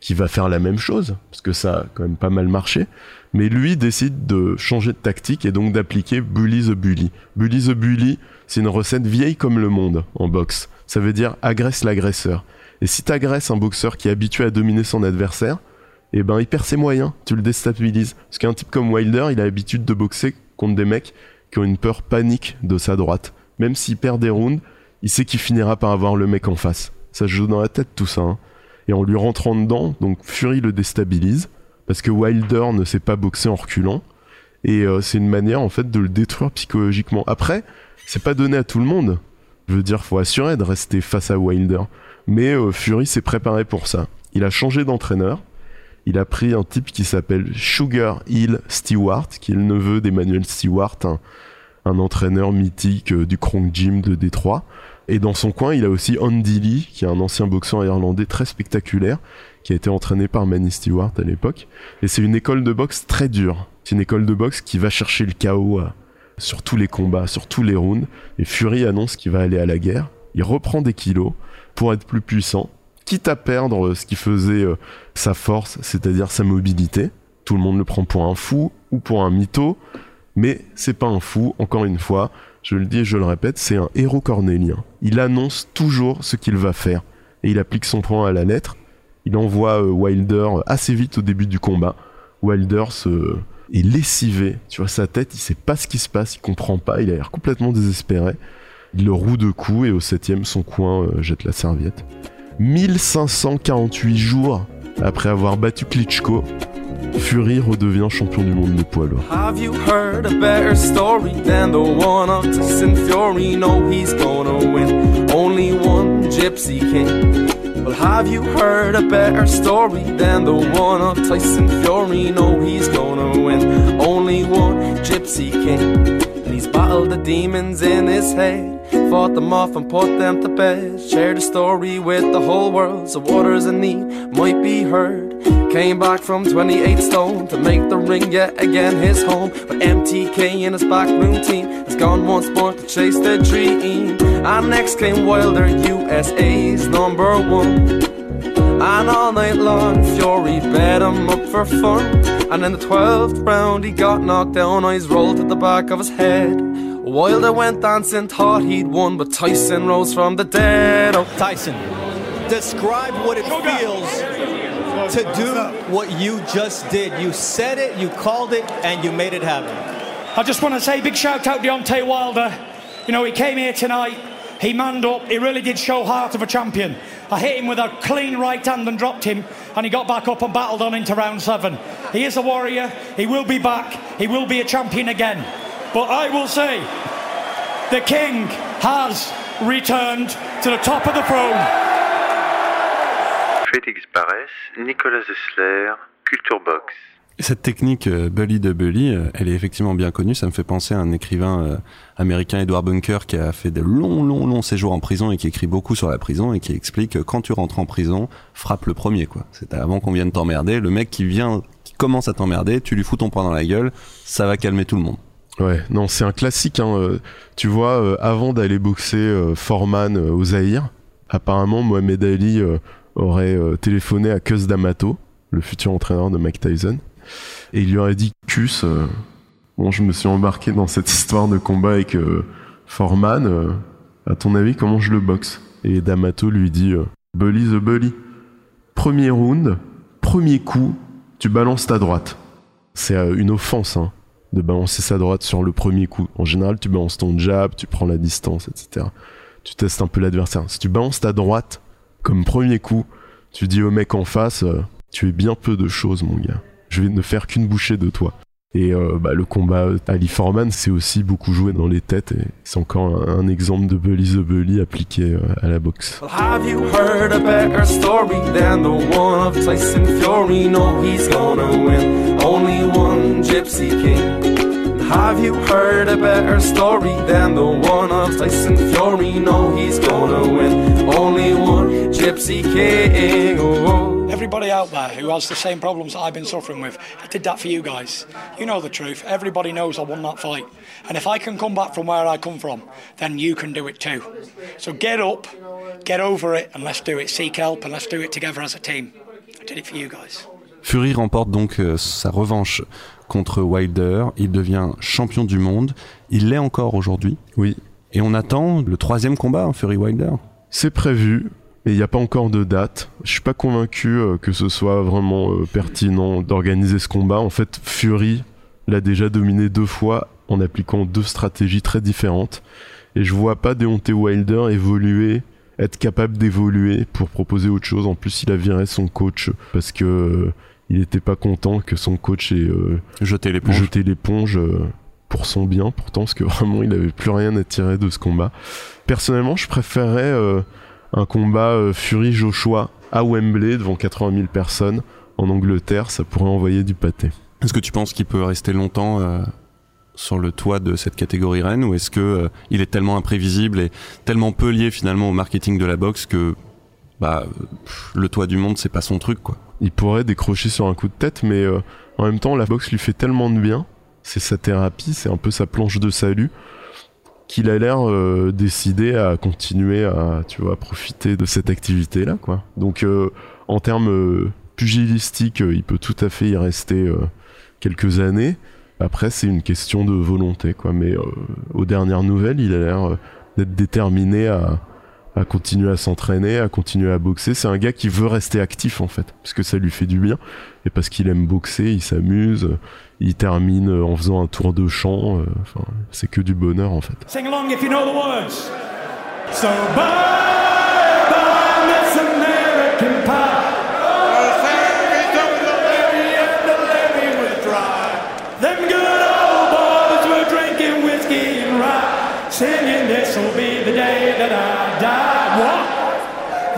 Speaker 4: qu'il va faire la même chose parce que ça a quand même pas mal marché. Mais lui décide de changer de tactique et donc d'appliquer Bully the Bully. Bully the Bully c'est une recette vieille comme le monde en boxe. Ça veut dire agresse l'agresseur. Et si t'agresses un boxeur qui est habitué à dominer son adversaire et ben il perd ses moyens, tu le déstabilises. Parce qu'un type comme Wilder, il a l'habitude de boxer contre des mecs qui ont une peur panique de sa droite. Même s'il perd des rounds, il sait qu'il finira par avoir le mec en face. Ça se joue dans la tête tout ça. hein. Et en lui rentrant dedans, donc Fury le déstabilise, parce que Wilder ne sait pas boxer en reculant. Et euh, c'est une manière en fait de le détruire psychologiquement. Après, c'est pas donné à tout le monde. Je veux dire, faut assurer de rester face à Wilder. Mais euh, Fury s'est préparé pour ça. Il a changé d'entraîneur. Il a pris un type qui s'appelle Sugar Hill Stewart, qui est le neveu d'Emmanuel Stewart, un, entraîneur mythique euh, du Kronk Gym de Détroit. Et dans son coin, il a aussi Andy Lee, qui est un ancien boxeur irlandais très spectaculaire, qui a été entraîné par Manny Stewart à l'époque. Et c'est une école de boxe très dure. C'est une école de boxe qui va chercher le chaos à- sur tous les combats, sur tous les rounds. Et Fury annonce qu'il va aller à la guerre. Il reprend des kilos pour être plus puissant, quitte à perdre ce qui faisait euh, sa force, c'est-à-dire sa mobilité. Tout le monde le prend pour un fou ou pour un mytho, mais c'est pas un fou, encore une fois, je le dis et je le répète, c'est un héros cornélien. Il annonce toujours ce qu'il va faire et il applique son plan à la lettre. Il envoie euh, Wilder assez vite au début du combat. Wilder se est lessivé, tu vois sa tête, il sait pas ce qui se passe, il comprend pas, il a l'air complètement désespéré. Il le roue de coups et au septième, son coin euh, jette la serviette. 1548 jours après avoir battu Klitschko, Fury redevient champion du monde de poids lourd.
Speaker 8: Have you heard a better story than the one of Tyson Fury? No, he's gonna win. Only one Gypsy King. Well, have you heard a better story than the one of Tyson Fury? No, he's gonna win. Only one Gypsy King. And he's battled the demons in his head. Fought them off and put them to bed. Shared a story with the whole world, so waters in need might be heard. Came back from 28 stone to make the ring yet again his home. But MTK and his backroom team has gone once more to chase their dream. And next came Wilder, USA's number one. And all night long, Fury bet him up for fun. And in the 12th round, he got knocked down, eyes rolled to the back of his head. Wilder went dancing, thought he'd won, but Tyson rose from the dead. Oh,
Speaker 7: Tyson, describe what it feels to do what you just did. You said it, you called it, and you made it happen.
Speaker 9: I just want to say big shout out to Deontay Wilder. You know, he came here tonight, he manned up, he really did show heart of a champion. I hit him with a clean right hand and dropped him, and he got back up and battled on into round seven. He is a warrior, he will be back, he will be a champion again. But I will say, the king has returned to the top of the throne.
Speaker 2: Félix Barès, Nicolas Zessler, Culture Box.
Speaker 3: Cette technique euh, Bully de Bully, euh, elle est effectivement bien connue. Ça me fait penser à un écrivain euh, américain, Edward Bunker, qui a fait de longs, longs, longs séjours en prison et qui écrit beaucoup sur la prison et qui explique que quand tu rentres en prison, frappe le premier, quoi. C'est avant qu'on vienne t'emmerder. Le mec qui vient, qui commence à t'emmerder, tu lui fous ton poing dans la gueule, ça va calmer tout le monde.
Speaker 4: Ouais, non, c'est un classique. Hein. euh, Tu vois, euh, avant d'aller boxer euh, Foreman au Zaïre, apparemment Mohamed Ali aurait téléphoné à Cus D'Amato, le futur entraîneur de Mike Tyson, et il lui aurait dit Cus, bon, je me suis embarqué dans cette histoire de combat avec Foreman. à ton avis, comment je le boxe? Et D'Amato lui dit Bully the Bully. Premier round, premier coup, tu balances ta droite. C'est une offense, hein de balancer sa droite sur le premier coup. En général, tu balances ton jab, tu prends la distance, etc. Tu testes un peu l'adversaire. Si tu balances ta droite comme premier coup, tu dis au mec en face, euh, tu es bien peu de choses, mon gars. Je vais ne faire qu'une bouchée de toi. Et euh, bah, le combat euh, Ali Foreman, c'est aussi beaucoup joué dans les têtes. Et c'est encore un, exemple de Bully the Bully appliqué euh, à la boxe.
Speaker 8: Have you heard a better story than the one of Tyson? No, he's gonna win. Gypsy King. Oh.
Speaker 9: Everybody out there who has the same problems that I've been suffering with, I did that for you guys. You know the truth. Everybody knows I won that fight. And if I can come back from where I come from, then you can do it too. So get up, get over it, and let's do it. Seek help and let's do it together as a team. I did it for you guys.
Speaker 3: Fury remporte donc euh, sa revanche contre Wilder. Il devient champion du monde. Il l'est encore aujourd'hui.
Speaker 4: Oui.
Speaker 3: Et on attend le troisième combat, hein, Fury Wilder.
Speaker 4: C'est prévu, mais il n'y a pas encore de date. Je suis pas convaincu euh, que ce soit vraiment euh, pertinent d'organiser ce combat. En fait, Fury l'a déjà dominé deux fois en appliquant deux stratégies très différentes. Et je vois pas Deontay Wilder évoluer, être capable d'évoluer pour proposer autre chose. En plus, il a viré son coach parce que euh, il était pas content que son coach ait euh, jeté l'éponge euh, pour son bien, pourtant, parce que vraiment, il avait plus rien à tirer de ce combat. Personnellement, je préférerais euh, un combat euh, Fury-Joshua à Wembley devant 80 000 personnes en Angleterre. Ça pourrait envoyer du pâté.
Speaker 3: Est-ce que tu penses qu'il peut rester longtemps euh, sur le toit de cette catégorie reine ou est-ce que euh, il est tellement imprévisible et tellement peu lié finalement au marketing de la boxe que bah pff, le toit du monde c'est pas son truc quoi?
Speaker 4: Il pourrait décrocher sur un coup de tête, mais en même temps, la boxe lui fait tellement de bien. C'est sa thérapie, c'est un peu sa planche de salut qu'il a l'air euh, décidé à continuer à tu profiter de cette activité là quoi. Donc euh, en termes euh, pugilistiques il peut tout à fait y rester quelques années. Après c'est une question de volonté quoi. Mais aux dernières nouvelles il a l'air d'être déterminé à, à continuer à s'entraîner à continuer à boxer. C'est un gars qui veut rester actif en fait parce que ça lui fait du bien et parce qu'il aime boxer il s'amuse il termine en faisant un tour de chant euh, enfin c'est que du bonheur en fait.
Speaker 9: Sing along if you know the words. So bye, bye,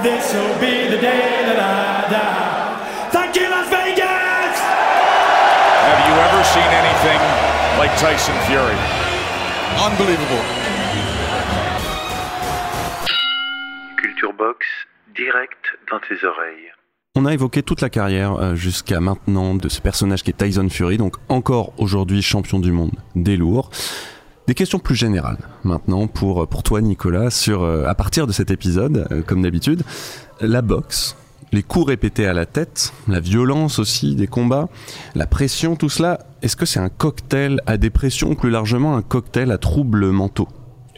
Speaker 10: This will be the day that I die. Thank you, Las Vegas!
Speaker 11: Have you ever seen anything like Tyson Fury?
Speaker 1: Unbelievable.
Speaker 2: Culture Box, direct dans tes oreilles.
Speaker 3: On a évoqué toute la carrière euh, jusqu'à maintenant de ce personnage qui est Tyson Fury, donc encore aujourd'hui champion du monde des lourds. Des questions plus générales maintenant pour, pour toi Nicolas sur euh, à partir de cet épisode, euh, comme d'habitude, la boxe, les coups répétés à la tête, la violence aussi des combats, la pression, tout cela, est-ce que c'est un cocktail à dépression ou plus largement un cocktail à troubles mentaux?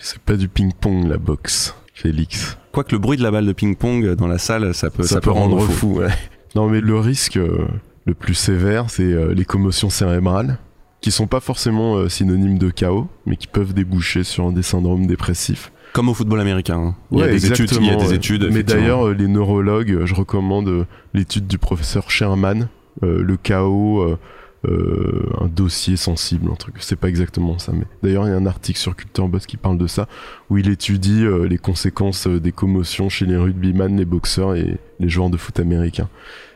Speaker 4: C'est pas du ping-pong la boxe, Félix.
Speaker 3: Quoique le bruit de la balle de ping-pong dans la salle, ça peut,
Speaker 4: Ça, peut rendre fou, ouais. Non mais le risque euh, le plus sévère, c'est euh, les commotions cérébrales, qui sont pas forcément euh, synonymes de chaos, mais qui peuvent déboucher sur des syndromes dépressifs.
Speaker 3: Comme au football américain. hein. Il y a des études, il y a des études.
Speaker 4: Mais d'ailleurs, les neurologues, je recommande euh, l'étude du professeur Sherman, euh, le chaos, euh, un dossier sensible, un truc. C'est pas exactement ça, mais d'ailleurs, il y a un article sur Culture Boss qui parle de ça, où il étudie euh, les conséquences euh, des commotions chez les rugbyman, les boxeurs et les joueurs de foot américains.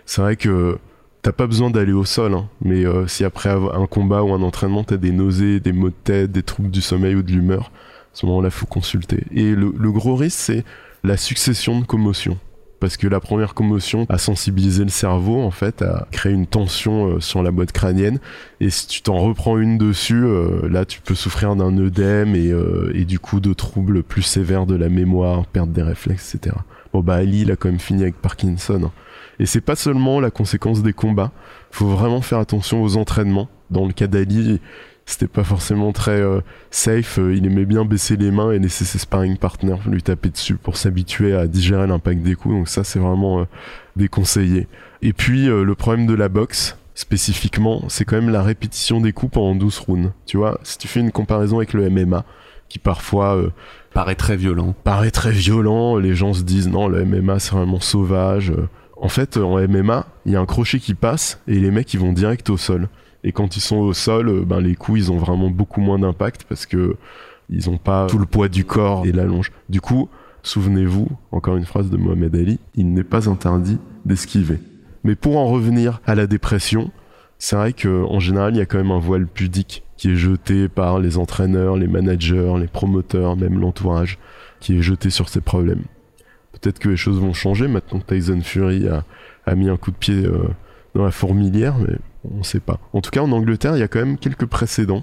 Speaker 4: C'est vrai que t'as pas besoin d'aller au sol, hein, mais euh, si après un combat ou un entraînement, t'as des nausées, des maux de tête, des troubles du sommeil ou de l'humeur, à ce moment-là, faut consulter. Et le, gros risque, c'est la succession de commotions. Parce que la première commotion a sensibilisé le cerveau, en fait, a créé une tension euh, sur la boîte crânienne. Et si tu t'en reprends une dessus, euh, là, tu peux souffrir d'un œdème et, et du coup de troubles plus sévères de la mémoire, perte des réflexes, etc. Bon, bah, Ali, il a quand même fini avec Parkinson. hein. Et c'est pas seulement la conséquence des combats. Faut vraiment faire attention aux entraînements. Dans le cas d'Ali, c'était pas forcément très euh, safe. Euh, Il aimait bien baisser les mains et laisser ses sparring partners lui taper dessus pour s'habituer à digérer l'impact des coups. Donc ça, c'est vraiment euh, déconseillé. Et puis, euh, le problème de la boxe, spécifiquement, c'est quand même la répétition des coups pendant 12 rounds. Tu vois, si tu fais une comparaison avec le MMA, qui parfois euh,
Speaker 3: paraît très violent.
Speaker 4: Paraît très violent, les gens se disent non, le MMA c'est vraiment sauvage. En fait, en MMA, il y a un crochet qui passe et les mecs ils vont direct au sol. Et quand ils sont au sol, euh, ben les coups ils ont vraiment beaucoup moins d'impact parce que ils ont pas tout le poids du corps et la longe. Du coup, souvenez-vous, encore une phrase de Mohamed Ali, il n'est pas interdit d'esquiver. Mais pour en revenir à la dépression, c'est vrai que en général, il y a quand même un voile pudique qui est jeté par les entraîneurs, les managers, les promoteurs, même l'entourage, qui est jeté sur ces problèmes. Peut-être que les choses vont changer maintenant que Tyson Fury a, mis un coup de pied euh, dans la fourmilière, mais on ne sait pas. En tout cas, en Angleterre, il y a quand même quelques précédents,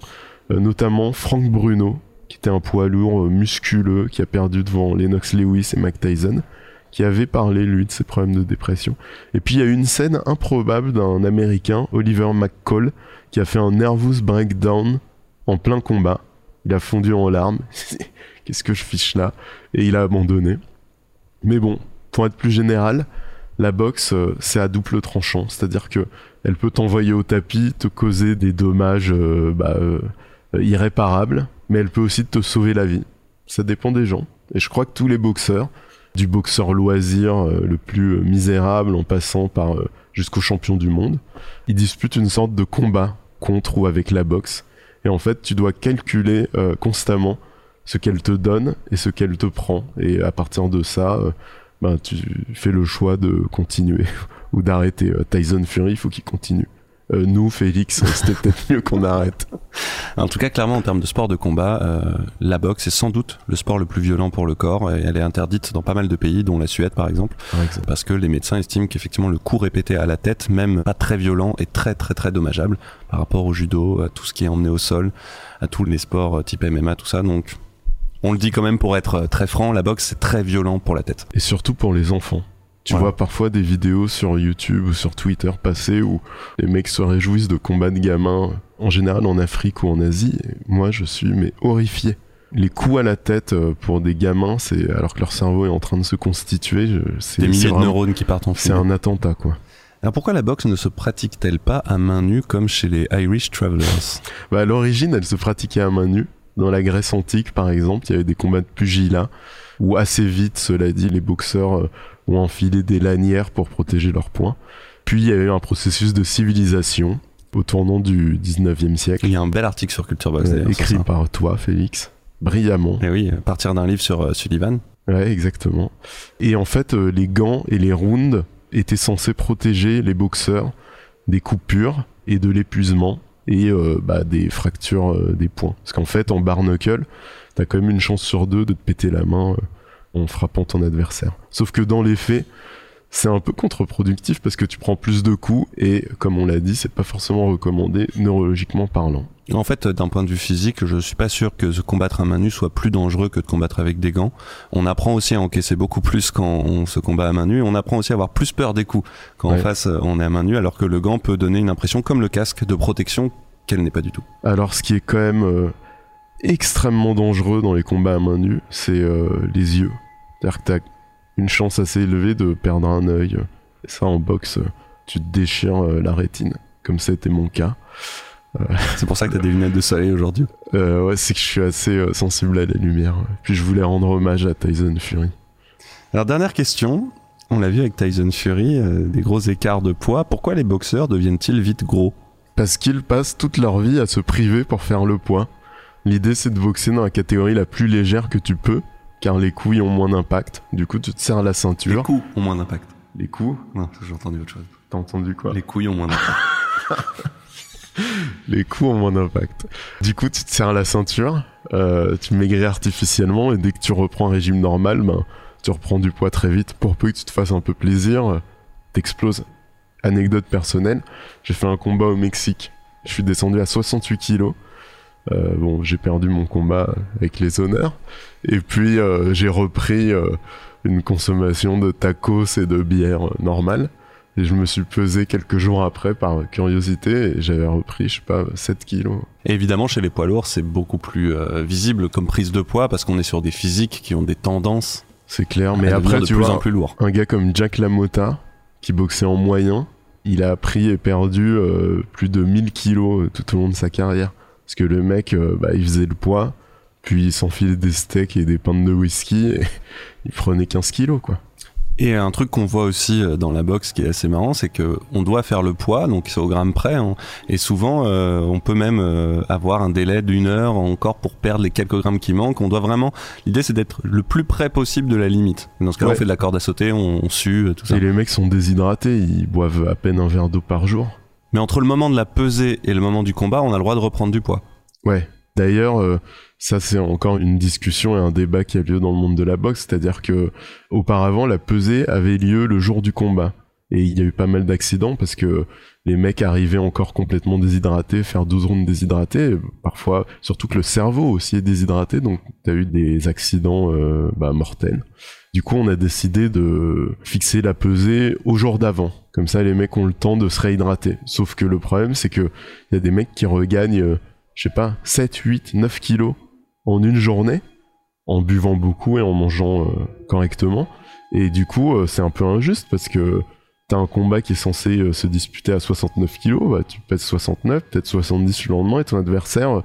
Speaker 4: euh, notamment Frank Bruno, qui était un poids lourd euh, musculeux, qui a perdu devant Lennox Lewis et Mike Tyson, qui avait parlé, lui, de ses problèmes de dépression. Et puis, il y a une scène improbable d'un Américain, Oliver McCall, qui a fait un nervous breakdown en plein combat. Il a fondu en larmes. Qu'est-ce que je fiche là? Et il a abandonné. Mais bon, pour être plus général, la boxe, euh, c'est à double tranchant. C'est-à-dire que elle peut t'envoyer au tapis, te causer des dommages euh, bah, euh, irréparables, mais elle peut aussi te sauver la vie. Ça dépend des gens. Et je crois que tous les boxeurs, du boxeur loisir le plus misérable en passant par jusqu'au champion du monde, ils disputent une sorte de combat contre ou avec la boxe. Et en fait, tu dois calculer constamment ce qu'elle te donne et ce qu'elle te prend. Et à partir de ça, euh, ben, tu fais le choix de continuer ou d'arrêter. Euh, Tyson Fury, il faut qu'il continue. Euh, nous, Félix, c'était peut-être mieux qu'on arrête.
Speaker 3: En tout cas, clairement, en termes de sport de combat, euh, la boxe est sans doute le sport le plus violent pour le corps et elle est interdite dans pas mal de pays, dont la Suède par exemple, parce que les médecins estiment qu'effectivement le coup répété à la tête, même pas très violent, est très très très dommageable par rapport au judo, à tout ce qui est emmené au sol, à tous les sports euh, type MMA, tout ça. Donc, on le dit quand même pour être euh, très franc, la boxe c'est très violent pour la tête.
Speaker 4: Et surtout pour les enfants. Tu
Speaker 3: Voilà.
Speaker 4: vois parfois des vidéos sur YouTube ou sur Twitter passer où les mecs se réjouissent de combats de gamins, en général en Afrique ou en Asie. Et moi, je suis mais horrifié. Les coups à la tête euh, pour des gamins, c'est alors que leur cerveau est en train de se constituer, c'est
Speaker 3: Des milliers de neurones qui partent en
Speaker 4: C'est un attentat, quoi.
Speaker 3: Alors pourquoi la boxe ne se pratique-t-elle pas à main nue comme chez les Irish Travelers?
Speaker 4: Bah, à l'origine, elle se pratiquait à main nue. Dans la Grèce antique, par exemple, il y avait des combats de pugilat où assez vite, cela dit, les boxeurs euh, ont enfilé des lanières pour protéger leurs poings. Puis il y a eu un processus de civilisation au tournant du 19e siècle.
Speaker 3: Il y a un bel article sur Culture Box
Speaker 4: Euh, écrit par toi, Félix, brillamment.
Speaker 3: Et oui, à partir d'un livre sur euh, Sullivan.
Speaker 4: Ouais, exactement. Et en fait, euh, les gants et les rounds étaient censés protéger les boxeurs des coupures et de l'épuisement et euh, bah, des fractures euh, des poings. Parce qu'en fait, en bar knuckle, t'as quand même une chance sur deux de te péter la main euh, en frappant ton adversaire. Sauf que dans les faits, c'est un peu contre-productif parce que tu prends plus de coups et, comme on l'a dit, c'est pas forcément recommandé neurologiquement parlant.
Speaker 3: En fait, d'un point de vue physique, je suis pas sûr que se combattre à main nue soit plus dangereux que de combattre avec des gants. On apprend aussi à encaisser beaucoup plus quand on se combat à main nue. On apprend aussi à avoir plus peur des coups quand en face on est à main nue, alors que le gant peut donner une impression comme le casque de protection qu'elle n'est pas du tout.
Speaker 4: Alors, ce qui est quand même euh, extrêmement dangereux dans les combats à main nue, c'est euh, les yeux. C'est-à-dire que t'as une chance assez élevée de perdre un œil. Et ça, en boxe, euh, tu te déchires euh, la rétine, comme ça a été mon cas.
Speaker 3: C'est pour ça que t'as des lunettes de soleil aujourd'hui.
Speaker 4: Euh, ouais, c'est que je suis assez euh, sensible à la lumière. Puis je voulais rendre hommage à Tyson Fury.
Speaker 3: Alors dernière question, on l'a vu avec Tyson Fury, euh, des gros écarts de poids. Pourquoi les boxeurs deviennent-ils vite gros?
Speaker 4: Parce qu'ils passent toute leur vie à se priver pour faire le poids. L'idée, c'est de boxer dans la catégorie la plus légère que tu peux, car les couilles ont moins d'impact. Du coup, tu te serres la ceinture.
Speaker 3: Les coups ont moins d'impact.
Speaker 4: Les coups?
Speaker 3: Non, j'ai entendu autre chose.
Speaker 4: T'as entendu quoi?
Speaker 3: Les couilles ont moins d'impact.
Speaker 4: Les coups ont moins d'impact. Du coup, tu te serres la ceinture, euh, tu maigris artificiellement, et dès que tu reprends un régime normal, ben, tu reprends du poids très vite. Pour peu que tu te fasses un peu plaisir, euh, t'exploses. Anecdote personnelle, j'ai fait un combat au Mexique. Je suis descendu à 68 kilos. Euh, bon, j'ai perdu mon combat avec les honneurs. Et puis, euh, j'ai repris euh, une consommation de tacos et de bière normale. Et je me suis pesé quelques jours après par curiosité et j'avais repris, je sais pas, 7 kilos.
Speaker 3: Et évidemment, chez les poids lourds, c'est beaucoup plus visible comme prise de poids parce qu'on est sur des physiques qui ont des tendances.
Speaker 4: C'est clair, mais après,
Speaker 3: de
Speaker 4: tu
Speaker 3: plus
Speaker 4: vois,
Speaker 3: en plus lourd.
Speaker 4: un gars comme Jack LaMotta, qui boxait en moyen, il a pris et perdu plus de 1000 kilos tout au long de sa carrière. Parce que le mec, euh, bah, il faisait le poids, puis il s'enfilait des steaks et des pintes de whisky, et il prenait 15 kilos, quoi.
Speaker 3: Et un truc qu'on voit aussi euh, dans la boxe qui est assez marrant, c'est que on doit faire le poids, donc c'est au gramme près, hein. et souvent euh, on peut même euh, avoir un délai d'une heure encore pour perdre les quelques grammes qui manquent. On doit vraiment, l'idée c'est d'être le plus près possible de la limite. Dans ce cas-là,
Speaker 4: Ouais.
Speaker 3: on fait de la corde à sauter, on, on sue, euh, tout ça.
Speaker 4: Et les mecs sont déshydratés, ils boivent à peine un verre d'eau par jour.
Speaker 3: Mais entre le moment de la pesée et le moment du combat, on a le droit de reprendre du poids.
Speaker 4: Ouais. D'ailleurs, euh, ça c'est encore une discussion et un débat qui a lieu dans le monde de la boxe, c'est-à-dire que auparavant la pesée avait lieu le jour du combat et il y a eu pas mal d'accidents parce que les mecs arrivaient encore complètement déshydratés, faire 12 rounds déshydratés, parfois surtout que le cerveau aussi est déshydraté, donc t'as eu des accidents euh, bah, mortels. Du coup, on a décidé de fixer la pesée au jour d'avant. Comme ça, les mecs ont le temps de se réhydrater. Sauf que le problème, c'est que il y a des mecs qui regagnent, euh, je sais pas, 7, 8, 9 kilos en une journée, en buvant beaucoup et en mangeant euh, correctement. Et du coup, euh, c'est un peu injuste parce que t'as un combat qui est censé se disputer à 69 kilos, bah, tu pèses 69, peut-être 70 le lendemain, et ton adversaire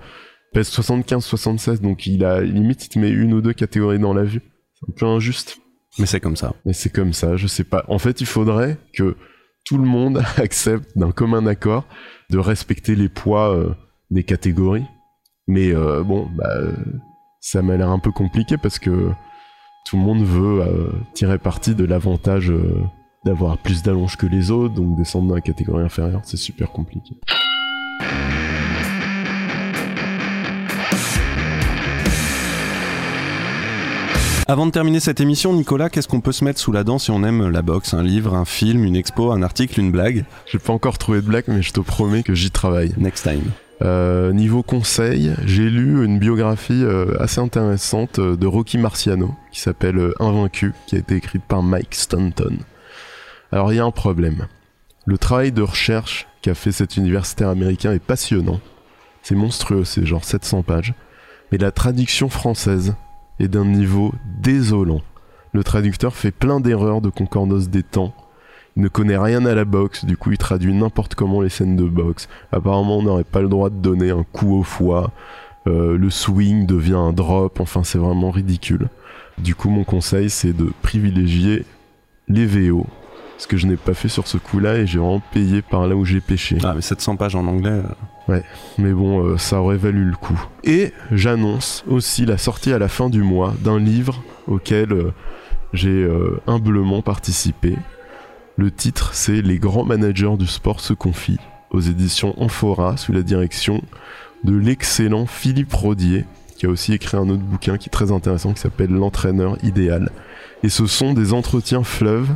Speaker 4: pèse 75, 76, donc il a limite il te met une ou deux catégories dans la vue. C'est un peu injuste.
Speaker 3: Mais c'est comme ça.
Speaker 4: Mais c'est comme ça, je sais pas. En fait, il faudrait que tout le monde accepte d'un commun accord de respecter les poids euh, des catégories. Mais euh, bon, bah, ça m'a l'air un peu compliqué parce que tout le monde veut euh, tirer parti de l'avantage d'avoir plus d'allonge que les autres, donc descendre dans la catégorie inférieure, c'est super compliqué.
Speaker 3: Avant de terminer cette émission, Nicolas, qu'est-ce qu'on peut se mettre sous la dent si on aime la boxe? Un livre, un film, une expo, un article, une blague?
Speaker 4: J'ai pas encore trouvé de blague, mais je te promets que j'y travaille.
Speaker 3: Next time.
Speaker 4: Euh, niveau conseil, j'ai lu une biographie euh, assez intéressante euh, de Rocky Marciano qui s'appelle Invaincu, qui a été écrite par Mike Stanton. Alors il y a un problème. Le travail de recherche qu'a fait cet universitaire américain est passionnant. C'est monstrueux, c'est genre 700 pages. Mais la traduction française est d'un niveau désolant. Le traducteur fait plein d'erreurs de concordance des temps. Il ne connaît rien à la boxe, du coup il traduit n'importe comment les scènes de boxe. Apparemment on n'aurait pas le droit de donner un coup au foie. Euh, le swing devient un drop, enfin c'est vraiment ridicule. Du coup mon conseil c'est de privilégier les VO Ce que je n'ai pas fait sur ce coup-là et j'ai vraiment payé par là où j'ai pêché.
Speaker 3: Ah, mais 700 pages en anglais. euh,
Speaker 4: Ouais, mais bon, euh, ça aurait valu le coup. Et j'annonce aussi la sortie à la fin du mois d'un livre auquel euh, j'ai humblement participé. Le titre, c'est Les grands managers du sport se confient, aux éditions Amphora, sous la direction de l'excellent Philippe Rodier, qui a aussi écrit un autre bouquin qui est très intéressant, qui s'appelle L'entraîneur idéal. Et ce sont des entretiens fleuves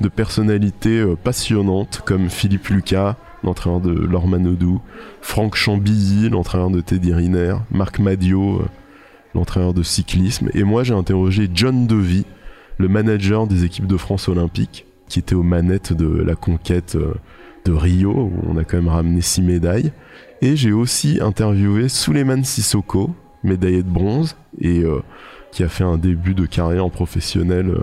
Speaker 4: de personnalités euh, passionnantes comme Philippe Lucas, l'entraîneur de Laure Manodou, Franck Chambilly, l'entraîneur de Teddy Riner, Marc Madio, euh, l'entraîneur de cyclisme. Et moi, j'ai interrogé John Devy, le manager des équipes de France olympiques, qui était aux manettes de la conquête euh, de Rio, où on a quand même ramené six médailles. Et j'ai aussi interviewé Souleymane Sissoko, médaillé de bronze, et qui a fait un début de carrière en professionnel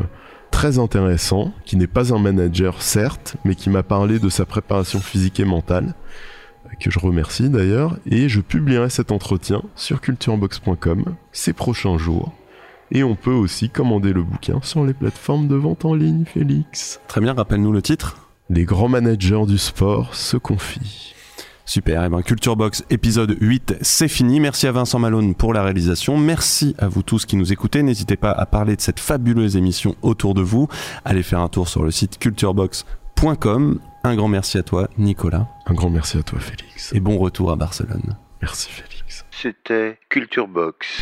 Speaker 4: très intéressant, qui n'est pas un manager certes, mais qui m'a parlé de sa préparation physique et mentale, euh, que je remercie d'ailleurs, et je publierai cet entretien sur culturebox.com ces prochains jours. Et on peut aussi commander le bouquin sur les plateformes de vente en ligne, Félix.
Speaker 3: Très bien, rappelle-nous le titre.
Speaker 4: Les grands managers du sport se confient.
Speaker 3: Super, et ben Culture Box épisode 8, c'est fini. Merci à Vincent Malone pour la réalisation. Merci à vous tous qui nous écoutez. N'hésitez pas à parler de cette fabuleuse émission autour de vous. Allez faire un tour sur le site culturebox.com. Un grand merci à toi, Nicolas.
Speaker 4: Un grand merci à toi, Félix.
Speaker 3: Et bon retour à Barcelone.
Speaker 4: Merci, Félix.
Speaker 2: C'était Culture Box.